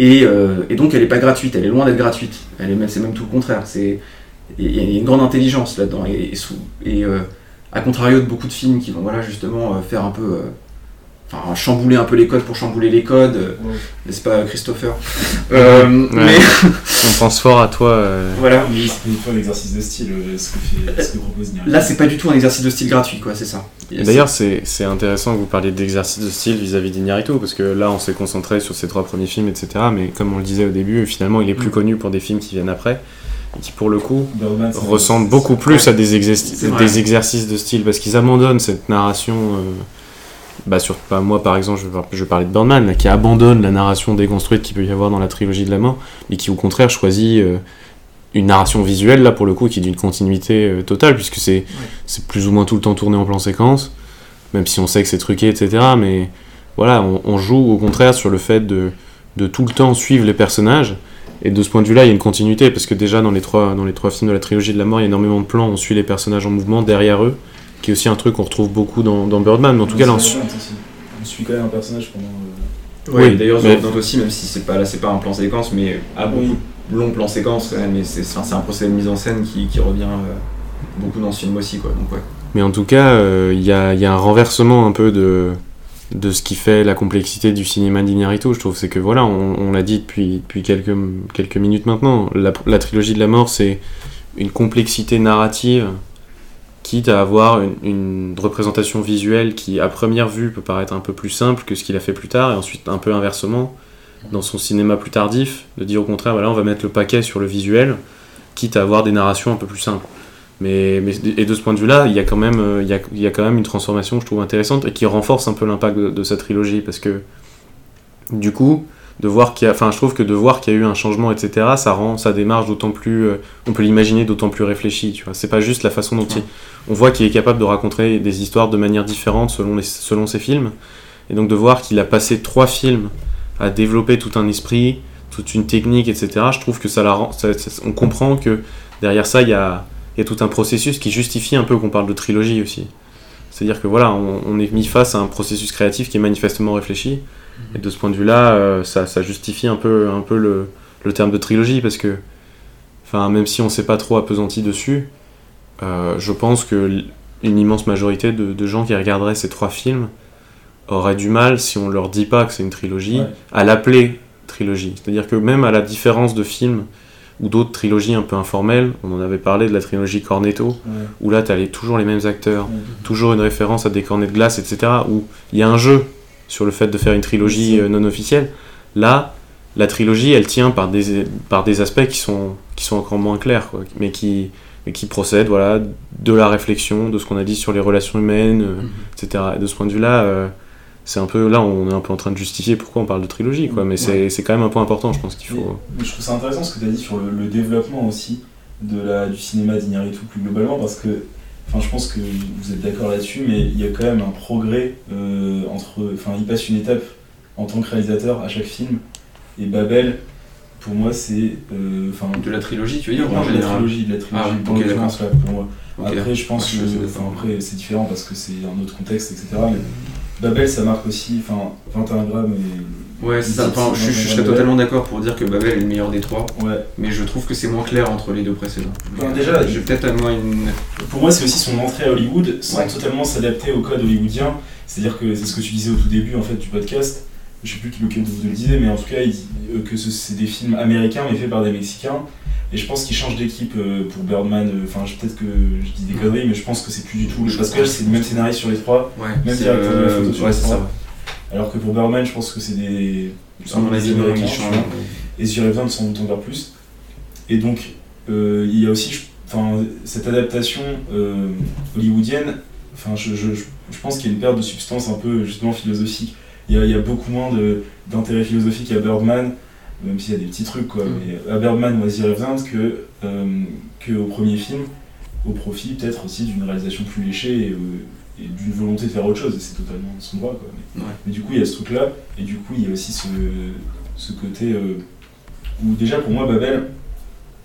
Euh, et, donc, elle n'est pas gratuite, elle est loin d'être gratuite. Elle est c'est même tout le contraire. C'est, il y a une grande intelligence là-dedans. Et, et, et à contrario de beaucoup de films qui vont voilà, justement euh, faire un peu euh, enfin, chambouler un peu les codes pour chambouler les codes, euh, Ouais. n'est-ce pas Christopher Euh, Mais On pense fort à toi. euh, voilà. Mais c'est pas du tout un exercice de style, euh, ce que, fait, ce que propose Nier. Là, c'est pas du tout un exercice de style gratuit, quoi, c'est ça. D'ailleurs, c'est c'est intéressant que vous parliez d'exercice de style vis-à-vis d'Iñárritu, parce que là, on s'est concentré sur ses trois premiers films, etc. Mais comme on le disait au début, finalement, il est plus Mm. connu pour des films qui viennent après, qui, pour le coup, Birdman, c'est- beaucoup plus à des, exercices de style, parce qu'ils abandonnent cette narration. euh, bah, sur, bah, moi, par exemple, je vais, je parler de Birdman, là, qui abandonne la narration déconstruite qu'il peut y avoir dans la trilogie de la mort, mais qui, au contraire, choisit. euh, une narration visuelle là pour le coup qui est d'une continuité euh, totale puisque c'est c'est plus ou moins tout le temps tourné en plan séquence même si on sait que c'est truqué etc mais voilà on, on joue au contraire sur le fait de, de tout le temps suivre les personnages et de ce point de vue là il y a une continuité parce que déjà dans les trois dans les trois films de la trilogie de la mort il y a énormément de plans on suit les personnages en mouvement derrière eux qui est aussi un truc qu'on retrouve beaucoup dans, dans Birdman mais en tout cas là on C'est suit-. On quand même un personnage pendant. euh, Oui, Oui, d'ailleurs, mais- The Revenant aussi, même si c'est pas là, c'est pas un plan séquence, mais à beaucoup Oui. de longs plans séquences quand même, mais c'est un procédé de mise en scène qui, qui revient euh, beaucoup dans ce film aussi, quoi. Donc ouais. Mais en tout cas, euh, il y, a, il y a un renversement un peu de, de ce qui fait la complexité du cinéma d'Iñárritu, je trouve. C'est que voilà, on, l'a dit depuis, quelques, minutes maintenant, la, la trilogie de la mort, c'est une complexité narrative, quitte à avoir une, une représentation visuelle qui, à première vue, peut paraître un peu plus simple que ce qu'il a fait plus tard, et ensuite un peu inversement, dans son cinéma plus tardif, de dire au contraire, voilà, on va mettre le paquet sur le visuel, quitte à avoir des narrations un peu plus simples. Mais, mais et de ce point de vue-là, il y a quand même, euh, il y a, il y a quand même une transformation, je trouve intéressante et qui renforce un peu l'impact de, de cette trilogie parce que du coup, de voir qu'il y a, enfin, je trouve que de voir qu'il y a eu un changement, etc., ça rend sa démarche d'autant plus, euh, on peut l'imaginer d'autant plus réfléchi. Tu vois, c'est pas juste la façon dont il, on voit qu'il est capable de raconter des histoires de manière différente selon les, selon ses films, et donc de voir qu'il a passé trois films à développer tout un esprit, toute une technique, etc. Je trouve que ça la rend, ça- ça- on comprend que derrière ça, il y a il y a tout un processus qui justifie un peu qu'on parle de trilogie aussi. C'est-à-dire que voilà, on, on est mis face à un processus créatif qui est manifestement réfléchi. Et de ce point de vue-là, euh, ça, ça justifie un peu, un peu le, le terme de trilogie parce que, enfin, même si on ne s'est pas trop appesanti dessus, euh, je pense que une immense majorité de, de gens qui regarderaient ces trois films auraient du mal, si on leur dit pas que c'est une trilogie, Ouais. à l'appeler trilogie. C'est-à-dire que même à la différence de films ou d'autres trilogies un peu informelles, on en avait parlé de la trilogie Cornetto, Ouais. où là tu as toujours les mêmes acteurs, Ouais. toujours une référence à des cornets de glace, etc., où il y a un jeu sur le fait de faire une trilogie euh, non officielle. Là, la trilogie, elle tient par des, par des aspects qui sont, qui sont encore moins clairs, quoi, mais qui, mais qui procèdent voilà, de la réflexion, de ce qu'on a dit sur les relations humaines, euh, etc. Et de ce point de vue-là, euh, c'est un peu là on est un peu en train de justifier pourquoi on parle de trilogie, quoi, mais c'est c'est quand même un point important, je pense qu'il faut. Mais je trouve ça intéressant ce que tu as dit sur le, le développement aussi de la, du cinéma d'Iñárritu plus globalement parce que enfin, je pense que vous êtes d'accord là-dessus, mais il y a quand même un progrès euh, entre. Enfin, il passe une étape en tant que réalisateur à chaque film et Babel, pour moi, c'est. euh, Enfin, De la trilogie, tu veux dire non, de la trilogie, de la trilogie, Ah, dans ok, l'occurrence, là, pour moi. Après, je pense Ouais, que. après, c'est différent parce que c'est un autre contexte, etc. Mais Babel, ça marque aussi. Enfin, 21 grammes et. Ouais, c'est ça. Enfin, je, je serais totalement d'accord pour dire que Babel est le meilleur des trois, Ouais. mais je trouve que c'est moins clair entre les deux précédents. Déjà, j'ai peut-être à moi une. Pour moi, c'est aussi son entrée à Hollywood, sans Ouais. totalement s'adapter au code hollywoodien. C'est-à-dire que c'est ce que tu disais au tout début en fait du podcast. Je sais plus qui- lequel de vous le disait, mais en tout cas, il dit euh, que ce- c'est des films américains mais faits par des Mexicains. Et je pense qu'ils changent d'équipe euh, pour Birdman. euh, Enfin, peut-être que je dis des conneries, mais je pense que c'est plus du tout. Parce que c'est le même scénariste sur les trois. Ouais, Même c'est directeur de la photo sur ouais, le c'est ça. trois. Alors que pour Birdman, je pense que c'est des. Américains, il tu change. Et j'y reviens de sans doute encore plus. Et donc, euh, il y a aussi enfin, cette adaptation euh, hollywoodienne. Enfin, je, je, je- je pense qu'il y a une perte de substance un peu justement philosophique. Il y a, il y a beaucoup moins d'intérêt philosophique à Birdman, même s'il y a des petits trucs quoi. Mm. Mais à Birdman, moi, j'y reviens que, euh, que au premier film, au profit peut-être aussi d'une réalisation plus léchée et, euh, et d'une volonté de faire autre chose. Et c'est totalement son droit quoi. Mais, Ouais. mais du coup, il y a ce truc-là, et du coup, il y a aussi ce, ce côté euh, où, déjà, pour moi, Babel,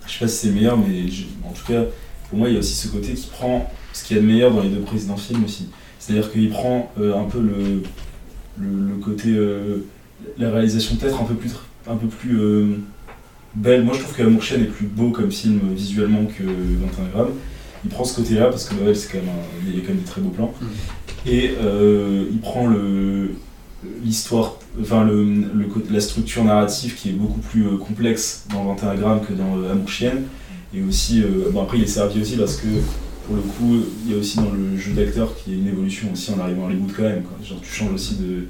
je sais pas si c'est le meilleur, mais en tout cas, pour moi, il y a aussi ce côté qui prend ce qu'il y a de meilleur dans les deux précédents films aussi. C'est-à-dire qu'il prend euh, un peu le, le, le côté. la réalisation peut-être un peu plus, un peu plus euh, belle. Moi, je trouve que Amour Chien est plus beau comme film visuellement que 21 grammes. Il prend ce côté-là parce que Babel, c'est quand même un- il y a quand même des très beaux plans. Mm. Et euh, il prend le, l'histoire, enfin le, le côté- la structure narrative qui est beaucoup plus euh, complexe dans 21 grammes que dans Amour Chienne. Et aussi, euh, bon après il est servi aussi parce que pour le coup, il y a aussi dans le jeu d'acteur qui est une évolution aussi en arrivant à Hollywood quand même. Quoi. Genre tu changes aussi de.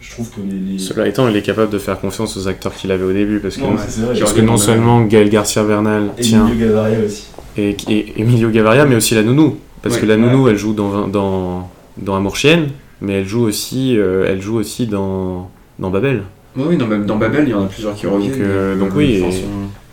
Je trouve que les. les... Cela étant, il est capable de faire confiance aux acteurs qu'il avait au début parce que, Non, vrai. parce que seulement Gaël Garcia Bernal et tient Emilio Gavaria aussi. et, et Emilio Gavaria, mais aussi la nounou. Parce Ouais. que la Ouais. nounou, elle joue dans, dans, dans Amour Chienne, mais elle joue aussi, euh, elle joue aussi dans, dans Babel. Oui, oui, dans, dans Babel, il y en a plusieurs qui reviennent. euh, donc oui, et- sont-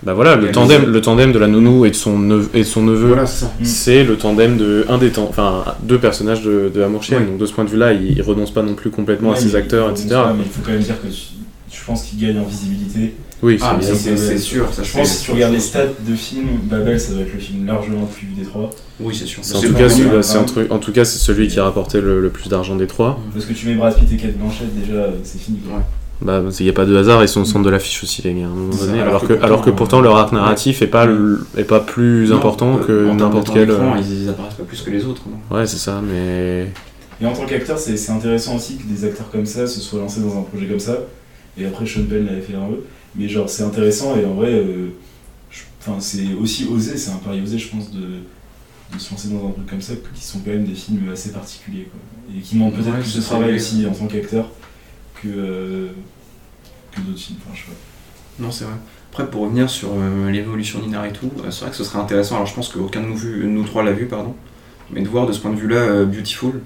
Bah voilà, le tandem, le tandem de la nounou et de son neveu, et de son neveu Voilà, c'est ça. Mm. c'est le tandem de un des temps, enfin deux personnages de, de Amour Chienne. Ouais. Donc de ce point de vue-là, il, il renonce pas non plus complètement à ses acteurs, etc. mais il faut quand même dire que tu- je pense qu'il gagne en visibilité. Oui, Ah, c'est sûr. Ça, Je pense que si tu regardes les stats de films, Babel ça doit être le film largement le plus vu des trois. Oui, c'est sûr. En, tout cas, c'est un truc- en tout cas, c'est celui qui a rapporté le, le plus d'argent des trois. Parce que tu mets Brad Pitt et Kate Blanchett déjà, c'est fini. Ouais. Bah, il n'y a pas de hasard, ils sont au centre de l'affiche aussi, les gars, à un moment C'est ça, donné. alors Alors, que que, pourtant, alors que pourtant, leur arc narratif est pas, le- est pas plus Non, important euh, que n'importe quel. d'écran, euh, Ils, ils apparaissent pas plus que les autres. non Ouais, c'est ça, mais. Et en tant qu'acteur, c'est c'est intéressant aussi que des acteurs comme ça se soient lancés dans un projet comme ça. Et après, Sean Penn l'avait fait un peu. Mais genre, c'est intéressant et en vrai, euh, c'est aussi osé, c'est un pari osé, je pense, de, de se lancer dans un truc comme ça, qui sont quand même des films assez particuliers. Quoi. Et qui demandent peut-être Ouais, plus de travail aussi en tant qu'acteur que, euh, que d'autres films. Non, c'est vrai. Après, pour revenir sur euh, l'évolution d'Inar et tout, euh, c'est vrai que ce serait intéressant. Alors, je pense qu'aucun de nous, vu- nous trois l'a vu, pardon. Mais de voir de ce point de vue-là Beautiful,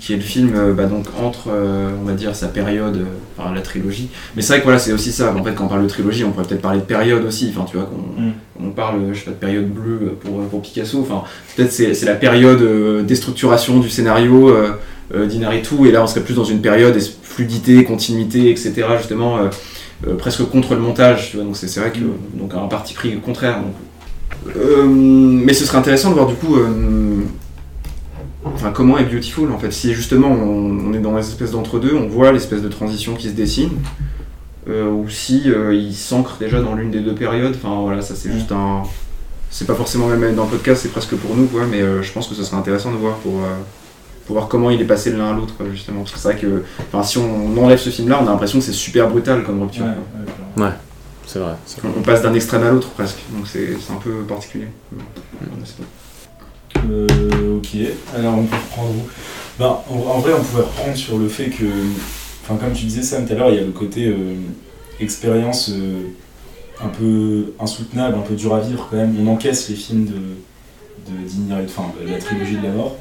Qui est le film euh, bah, donc entre euh, on va dire sa période euh, enfin la trilogie mais c'est vrai que voilà c'est aussi ça en fait quand on parle de trilogie on pourrait peut-être parler de période aussi enfin tu vois qu'on Mm. on parle je sais pas de période bleue pour, pour Picasso enfin peut-être c'est, c'est la période euh, déstructuration du scénario d'Inaritu et là on serait plus dans une période fluidité continuité etc justement presque contre le montage tu vois donc c'est, c'est vrai que Mm. donc un parti pris contraire donc. Mais ce serait intéressant de voir du coup Enfin, comment est Beautiful en fait Si justement on, on est dans une espèce d'entre-deux, on voit l'espèce de transition qui se dessine, euh, ou si euh, il s'ancre déjà dans l'une des deux périodes. Enfin voilà, ça c'est juste un. C'est pas forcément même dans le podcast, c'est presque pour nous quoi, mais euh, je pense que ce serait intéressant de voir pour, euh, pour voir comment il est passé de l'un à l'autre justement. Parce que c'est vrai que enfin, si on enlève ce film là, on a l'impression que c'est super brutal comme rupture. Ouais. C'est vrai. On, vrai. on passe d'un extrême à l'autre presque, donc c'est c'est un peu particulier. Tout. Euh, ok, alors on peut reprendre où? Ben, en, vrai, on pouvait reprendre sur le fait que, enfin, comme tu disais Sam tout à l'heure, il y a le côté euh, expérience euh, un peu insoutenable, un peu dur à vivre quand même. On encaisse les films de, de enfin, la trilogie de la mort.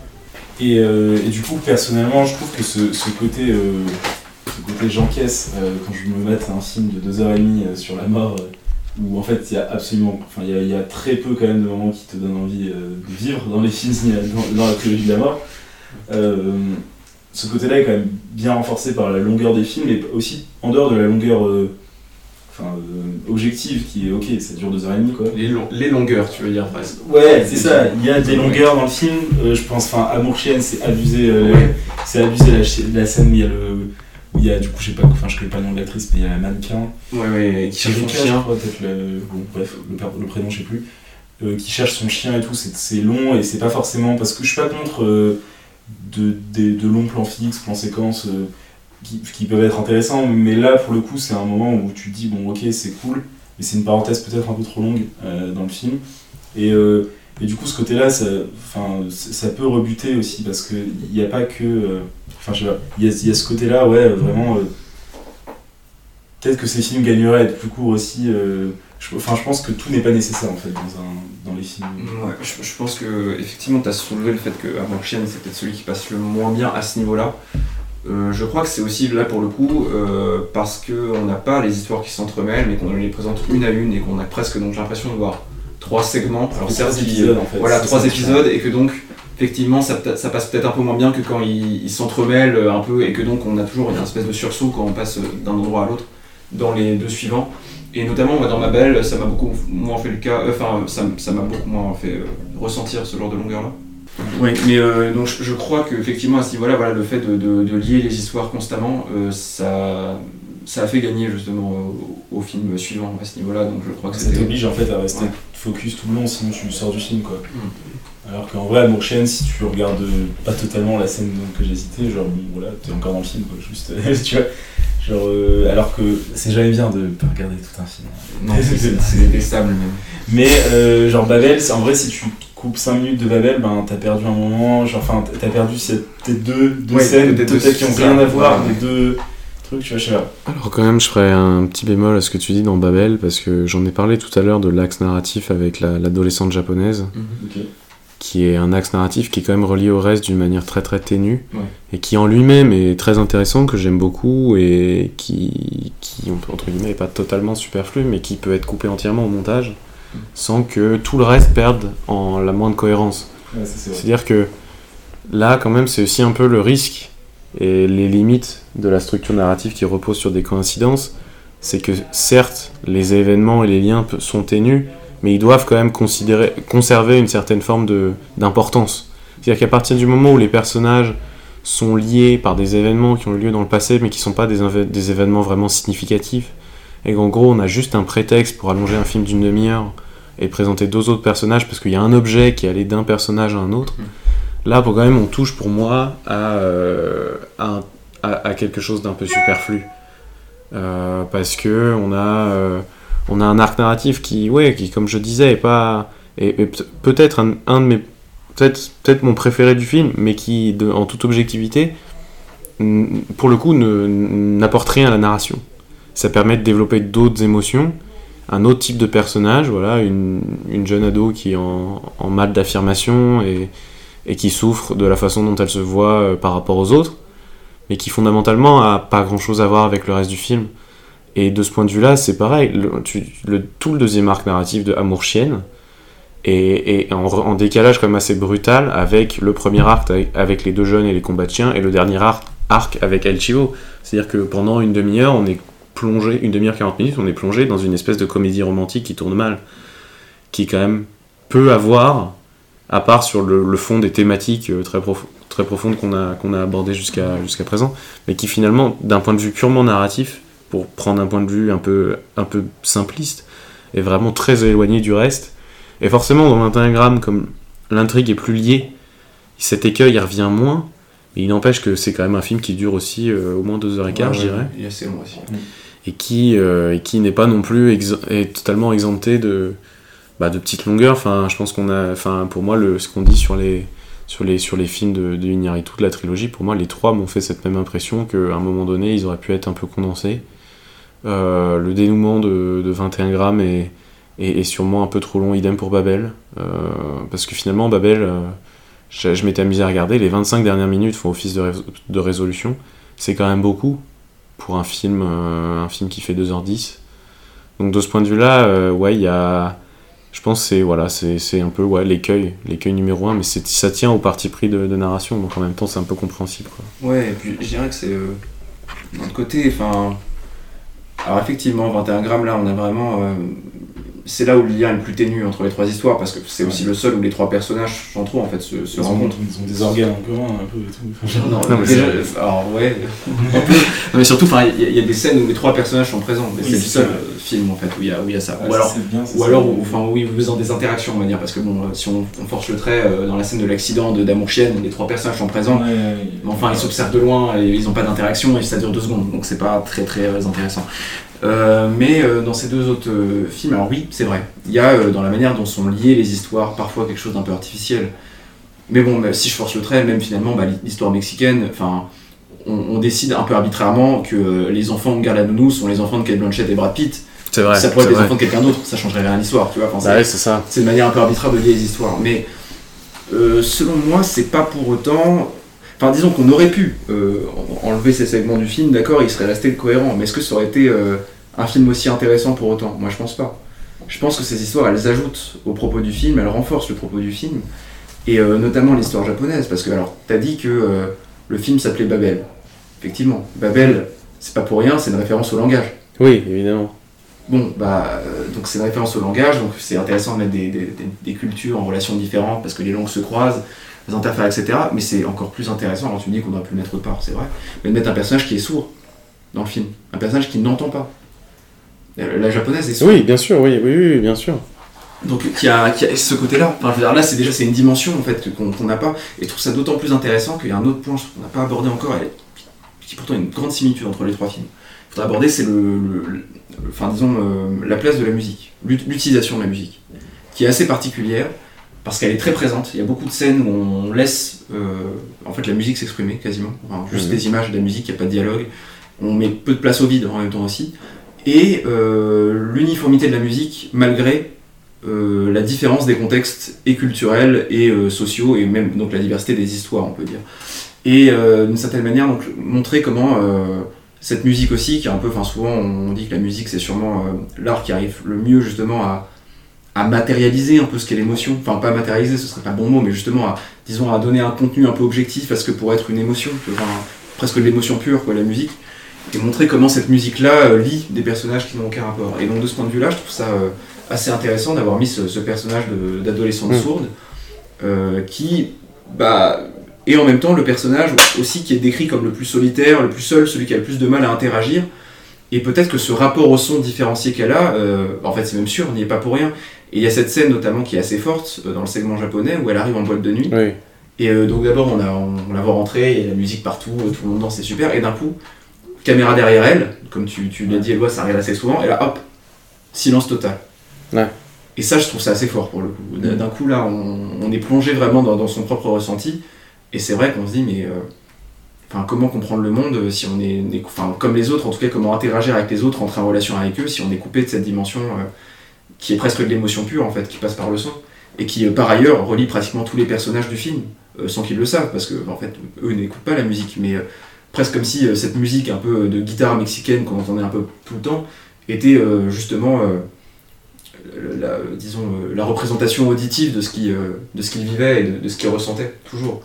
Et, euh, et du coup, personnellement, je trouve que ce, côté, ce côté j'encaisse quand je me mate un film de 2h30 euh, sur la mort. Où en fait il y a absolument, enfin il y a, il y a très peu quand même de moments qui te donnent envie euh, de vivre dans les films dans, dans la trilogie de la mort. Euh, ce côté-là est quand même bien renforcé par la longueur des films et aussi en dehors de la longueur euh, enfin, objective qui est ok, ça dure deux heures et demie quoi. Les, long- les longueurs, tu veux dire presque. Ouais, c'est ça. Il y a des longueurs dans le film. je pense, enfin, Amour chienne, c'est abusé. Ouais. C'est abusé la scène où il y a le, où il y a du coup, je sais pas, enfin, je connais pas le nom de l'actrice, mais il y a la mannequin. Ouais, ouais, qui cherche son chien. peut-être le, bon, bref, le, le prénom, je sais plus. euh, qui cherche son chien et tout, c'est long et c'est pas forcément parce que je suis pas contre euh, de, de longs plans fixes, plans séquences euh, qui, qui peuvent être intéressants, mais là pour le coup c'est un moment où tu te dis bon ok c'est cool, mais c'est une parenthèse peut-être un peu trop longue dans le film et, euh, et du coup ce côté-là ça, ça peut rebuter aussi parce que il n'y a pas que, euh, enfin je sais pas, il y y a ce côté-là ouais vraiment euh, peut-être que ces films gagneraient à être plus courts aussi. euh, enfin, je pense que tout n'est pas nécessaire en fait dans, un, dans les films. Ouais, je, pense que effectivement tu as soulevé le fait que Amour Chienne c'est peut-être celui qui passe le moins bien à ce niveau-là. Je crois que c'est aussi là pour le coup parce qu'on n'a pas les histoires qui s'entremêlent mais qu'on les présente une à une et qu'on a presque donc l'impression de voir trois segments. Alors certes, épisodes en fait. Voilà, trois épisodes et que donc effectivement ça, ça passe peut-être un peu moins bien que quand ils s'entremêlent euh, un peu et que donc on a toujours une espèce de sursaut quand on passe euh, d'un endroit à l'autre dans les deux suivants. Et notamment moi, dans ma belle, ça m'a beaucoup moins fait le cas, euh, enfin ça m- ça m'a beaucoup moins fait euh, ressentir ce genre de longueur là. Oui, mais euh, donc je, je crois qu'effectivement à ce niveau-là, voilà, le fait de, de- de lier les histoires constamment, euh, ça, ça a fait gagner justement au, au film suivant à ce niveau-là. Donc je crois que Ça t'oblige en fait à rester Ouais. Focus tout le long, sinon tu sors du film quoi. Mm. Alors qu'en vrai, Amour Chien, si tu regardes euh, pas totalement la scène que j'ai citée, genre, bon, voilà, t'es encore dans le film, quoi, juste, tu vois. Genre, euh, alors que c'est jamais bien de pas regarder tout un film. Non, c'est- détestable même. Mais, euh, genre, Babel, c'est- en vrai, si tu coupes 5 minutes de Babel, ben, t'as perdu un moment, genre, enfin, t'as perdu peut-être deux, deux Ouais, scènes, peut-être qui ont rien à voir, mais deux trucs, tu vois, je sais pas. Alors quand même, je ferais un petit bémol à ce que tu dis dans Babel, parce que j'en ai parlé tout à l'heure de l'axe narratif avec la- l'adolescente japonaise, Ok. qui est un axe narratif qui est quand même relié au reste d'une manière très très ténue, Ouais. et qui en lui-même est très intéressant, que j'aime beaucoup, et qui, qui, entre guillemets, est pas totalement superflu, mais qui peut être coupé entièrement au montage, sans que tout le reste perde en la moindre cohérence. Ouais. C'est-à-dire que là, quand même, c'est aussi un peu le risque et les limites de la structure narrative qui repose sur des coïncidences. C'est que certes, les événements et les liens sont ténus, mais ils doivent quand même considérer, conserver une certaine forme d'importance. C'est-à-dire qu'à partir du moment où les personnages sont liés par des événements qui ont eu lieu dans le passé, mais qui ne sont pas des, des événements vraiment significatifs, et qu'en gros on a juste un prétexte pour allonger un film d'une demi-heure et présenter deux autres personnages parce qu'il y a un objet qui allé d'un personnage à un autre, là pour quand même on touche pour moi à, euh, à, quelque chose d'un peu superflu. Euh, parce que on a, euh, on a un arc narratif qui, ouais, qui comme je disais, est pas. peut-être un, de mes. Peut-être peut mon préféré du film, mais qui, en toute objectivité, pour le coup, n'apporte rien à la narration. Ça permet de développer d'autres émotions, un autre type de personnage, voilà, une, une jeune ado qui est en, en mal d'affirmation et, et qui souffre de la façon dont elle se voit euh, par rapport aux autres, mais qui fondamentalement a pas grand chose à voir avec le reste du film. Et de ce point de vue-là, c'est pareil. Tout le deuxième arc narratif de Amour Chienne est, en, décalage quand même assez brutal avec le premier arc avec, les deux jeunes et les combats de chiens et le dernier arc, arc avec El Chivo. C'est-à-dire que pendant une demi-heure, on est plongé, une demi-heure 40 minutes, on est plongé dans une espèce de comédie romantique qui tourne mal, qui quand même peu à voir, à part sur le, le fond des thématiques euh, très, prof- très profondes qu'on a, qu'on a abordées jusqu'à jusqu'à présent, mais qui finalement, d'un point de vue purement narratif, pour prendre un point de vue un peu, un peu simpliste, est vraiment très éloigné du reste. Et forcément, dans 21 grammes, comme l'intrigue est plus liée, cet écueil il revient moins, mais il n'empêche que c'est quand même un film qui dure aussi euh, au moins 2h15, Ouais, je dirais Il est assez long aussi. et qui, euh, et qui n'est pas non plus ex- est totalement exempté de, bah, de petites longueurs. Enfin, je pense qu'on a, enfin, pour moi, le, ce qu'on dit sur les, sur les, sur les films de, de Iñárritu, de la trilogie, pour moi, les trois m'ont fait cette même impression qu'à un moment donné, ils auraient pu être un peu condensés. Euh, le dénouement de, de 21 grammes est, est, sûrement un peu trop long, idem pour Babel. Euh, parce que finalement, Babel, euh, je, m'étais amusé à regarder, les 25 dernières minutes font office de, de résolution. C'est quand même beaucoup pour un film, un film qui fait 2h10. Donc de ce point de vue-là, ouais, il y a... Je pense c'est voilà, c'est un peu l'écueil, l'écueil numéro un, mais ça tient au parti pris de, narration, donc en même temps c'est un peu compréhensible. Quoi. Ouais, et puis je dirais que c'est. euh, D'un côté, enfin. Alors effectivement, 21 grammes, là, on a vraiment. euh, c'est là où le lien est le plus ténu entre les trois histoires, parce que c'est aussi le seul où les trois personnages en fait, se, se Ils ont, rencontrent. ils ont des organes en commun un peu et tout. Genre- Non, Non, mais déjà, alors ouais, un peu. Non, mais surtout, enfin, il y, a- il y a des scènes où les trois personnages sont présents, mais Oui, c'est le seul ça. euh, film en fait où il y a, où il y a ça. Ouais, ou alors, bien, ou alors, où- enfin, oui, vous faisant des interactions, on va dire, parce que bon, euh, si on, on force le trait euh, dans la scène de l'accident de d'Amour Chienne, les trois personnages sont présents. Ouais. Mais enfin, ils s'observent de loin et ils n'ont pas d'interaction et ça dure deux secondes, donc c'est pas très très intéressant. Euh, mais euh, dans ces deux autres euh, films, alors oui, c'est vrai, il y a dans la manière dont sont liées les histoires parfois quelque chose d'un peu artificiel. Mais bon, bah, si je force le trait, même finalement, bah, l'histoire mexicaine, enfin, on, on décide un peu arbitrairement que euh, les enfants de Garla Nounou sont les enfants de Kate Blanchett et Brad Pitt. C'est vrai. ça pourrait être les vrai. enfants de quelqu'un d'autre, ça changerait rien à l'histoire, tu vois. Enfin, Bah c'est- ouais, c'est ça. c'est une manière un peu arbitraire de lier les histoires. Mais euh, selon moi, c'est pas pour autant. Enfin, disons qu'on aurait pu euh, en- enlever ces segments du film, d'accord, il serait resté cohérent. Mais est-ce que ça aurait été euh, un film aussi intéressant pour autant? Moi, je pense pas. Je pense que ces histoires, elles ajoutent au propos du film, elles renforcent le propos du film, et euh, notamment l'histoire japonaise. Parce que, alors, t'as dit que le film s'appelait Babel. Effectivement, Babel, c'est pas pour rien, c'est une référence au langage. Oui, évidemment. Bon, bah, donc c'est une référence au langage, donc c'est intéressant de mettre des, des- des- des cultures en relations différentes parce que les langues se croisent, les interfères, etc. Mais c'est encore plus intéressant, alors tu me dis qu'on aurait pu le mettre autre part, c'est vrai, mais de mettre un personnage qui est sourd dans le film, un personnage qui n'entend pas. La japonaise est sourde. Oui, bien sûr, oui, oui, oui, bien sûr. Donc qui a, qui a ce côté-là. Enfin, je veux dire, là, c'est déjà c'est une dimension en fait qu'on n'a pas. Et je trouve ça d'autant plus intéressant qu'il y a un autre point qu'on n'a pas abordé encore, et qui pourtant a une grande similitude entre les trois films. Il faudrait aborder, c'est le, le- le- enfin disons euh, la place de la musique, l'ut- l'utilisation de la musique, qui est assez particulière parce qu'elle est très présente. Il y a beaucoup de scènes où on laisse euh, en fait la musique s'exprimer quasiment, Enfin, juste Mhm. des images de la musique, il n'y a pas de dialogue. On met peu de place au vide en même temps aussi. Et euh, l'uniformité de la musique malgré euh, la différence des contextes et culturels et sociaux et même donc la diversité des histoires on peut dire. Et d'une certaine manière donc montrer comment cette musique aussi qui est un peu, enfin souvent on dit que la musique c'est sûrement l'art qui arrive le mieux justement à, à matérialiser un peu ce qu'est l'émotion, enfin pas matérialiser ce serait pas bon mot mais justement à disons à donner un contenu un peu objectif parce que pour être une émotion, enfin, presque de l'émotion pure quoi la musique et montrer comment cette musique là lie des personnages qui n'ont aucun rapport. Et donc de ce point de vue là je trouve ça euh, assez intéressant d'avoir mis ce, ce personnage d'adolescente Mm. sourde euh, qui bah, est en même temps le personnage aussi qui est décrit comme le plus solitaire, le plus seul, celui qui a le plus de mal à interagir. Et peut-être que ce rapport au son différencié qu'elle a, euh, en fait c'est même sûr, on n'y est pas pour rien. Et il y a cette scène notamment qui est assez forte euh, dans le segment japonais où elle arrive en boîte de nuit. Oui. Et euh, donc d'abord on, a, on, on la voit rentrer, il y a la musique partout, euh, tout le monde danse, c'est super. Et d'un coup, caméra derrière elle, comme tu, tu l'as dit Eloi, ça arrive assez souvent, et là hop, silence total. Ouais. Et ça je trouve ça assez fort pour le coup. D'un coup là on, on est plongé vraiment dans, dans son propre ressenti, et c'est vrai qu'on se dit mais... euh, Enfin, comment comprendre le monde si on est, est- enfin, comme les autres, en tout cas, comment interagir avec les autres, entrer en relation avec eux, si on est coupé de cette dimension euh, qui est presque de l'émotion pure, en fait, qui passe par le son, et qui, euh, par ailleurs, relie pratiquement tous les personnages du film, euh, sans qu'ils le savent, parce que, en fait, eux n'écoutent pas la musique, mais euh, presque comme si cette musique un peu de guitare mexicaine qu'on entendait un peu tout le temps, était justement, la, disons, la représentation auditive de ce qu'il qu'il vivait et de, ce qu'il ressentait, toujours.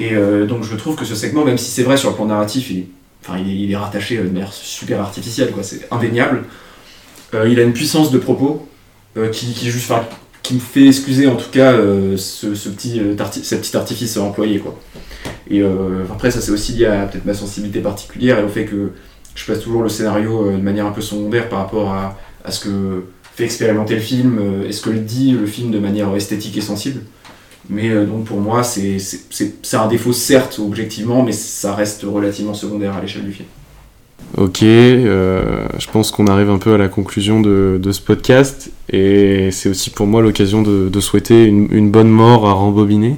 Et donc je trouve que ce segment, même si c'est vrai sur le plan narratif, il enfin, il est, rattaché de manière super artificielle, c'est indéniable. Il a une puissance de propos qui, qui, me fait excuser en tout cas euh, ce, petit, euh, petit artifice employé. Quoi. Et euh, après, ça c'est aussi lié à peut-être ma sensibilité particulière et au fait que je place toujours le scénario euh, de manière un peu secondaire par rapport à, à ce que fait expérimenter le film euh, et ce que le dit le film de manière esthétique et sensible. Mais euh, donc pour moi, c'est un défaut certes objectivement, mais ça reste relativement secondaire à l'échelle du film. Ok, euh, je pense qu'on arrive un peu à la conclusion de, de ce podcast et c'est aussi pour moi l'occasion de, de souhaiter une, une bonne mort à rembobiner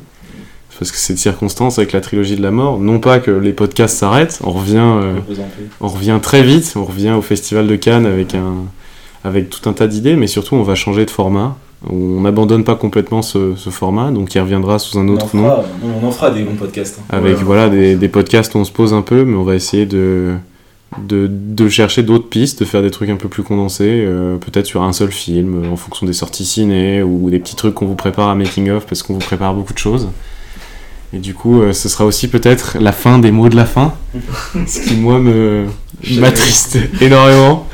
parce que c'est de circonstance avec la trilogie de la mort. Non pas que les podcasts s'arrêtent, on revient, euh, on revient très vite, on revient au Festival de Cannes avec, un, avec tout un tas d'idées, mais surtout on va changer de format. On n'abandonne pas complètement ce, ce format, donc il reviendra sous un On autre nom. on en fera des bons podcasts. hein. avec Ouais. voilà des, des podcasts où on se pose un peu, mais on va essayer de, de, de chercher d'autres pistes, de faire des trucs un peu plus condensés, euh, peut-être sur un seul film, euh, en fonction des sorties ciné, ou des petits trucs qu'on vous prépare à making of, parce qu'on vous prépare beaucoup de choses. Et du coup, euh, ce sera aussi peut-être la fin des mots de la fin, ce qui moi me m'attriste énormément.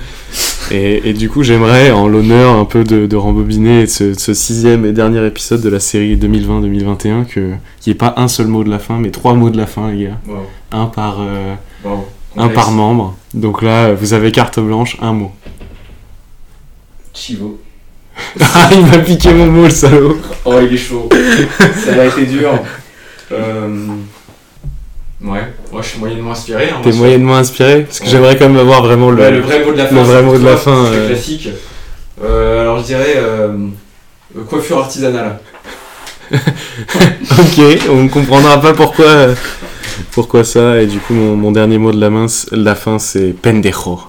Et, et du coup, j'aimerais, en l'honneur un peu de, de rembobiner ce, ce sixième et dernier épisode de la série 2020-2021, que- qu'il n'y ait pas un seul mot de la fin, mais trois mots de la fin, les gars. Wow. Un par, euh. Un par membre. Donc là, vous avez carte blanche, un mot. Chivo. Ah, il m'a piqué mon mot, le salaud Oh, il est chaud. ça a été dur. Euh... Ouais, moi je suis moyennement inspiré. Hein, T'es moyennement inspiré? Parce que Ouais. j'aimerais quand même avoir vraiment le... Ouais, le vrai mot de la fin. le vrai mot de la fin, c'est euh. classique. Euh, alors je dirais coiffure artisanale. Ok, on ne comprendra pas pourquoi, pourquoi ça? Et du coup, mon, dernier mot de la, main, de la fin, c'est pendejo.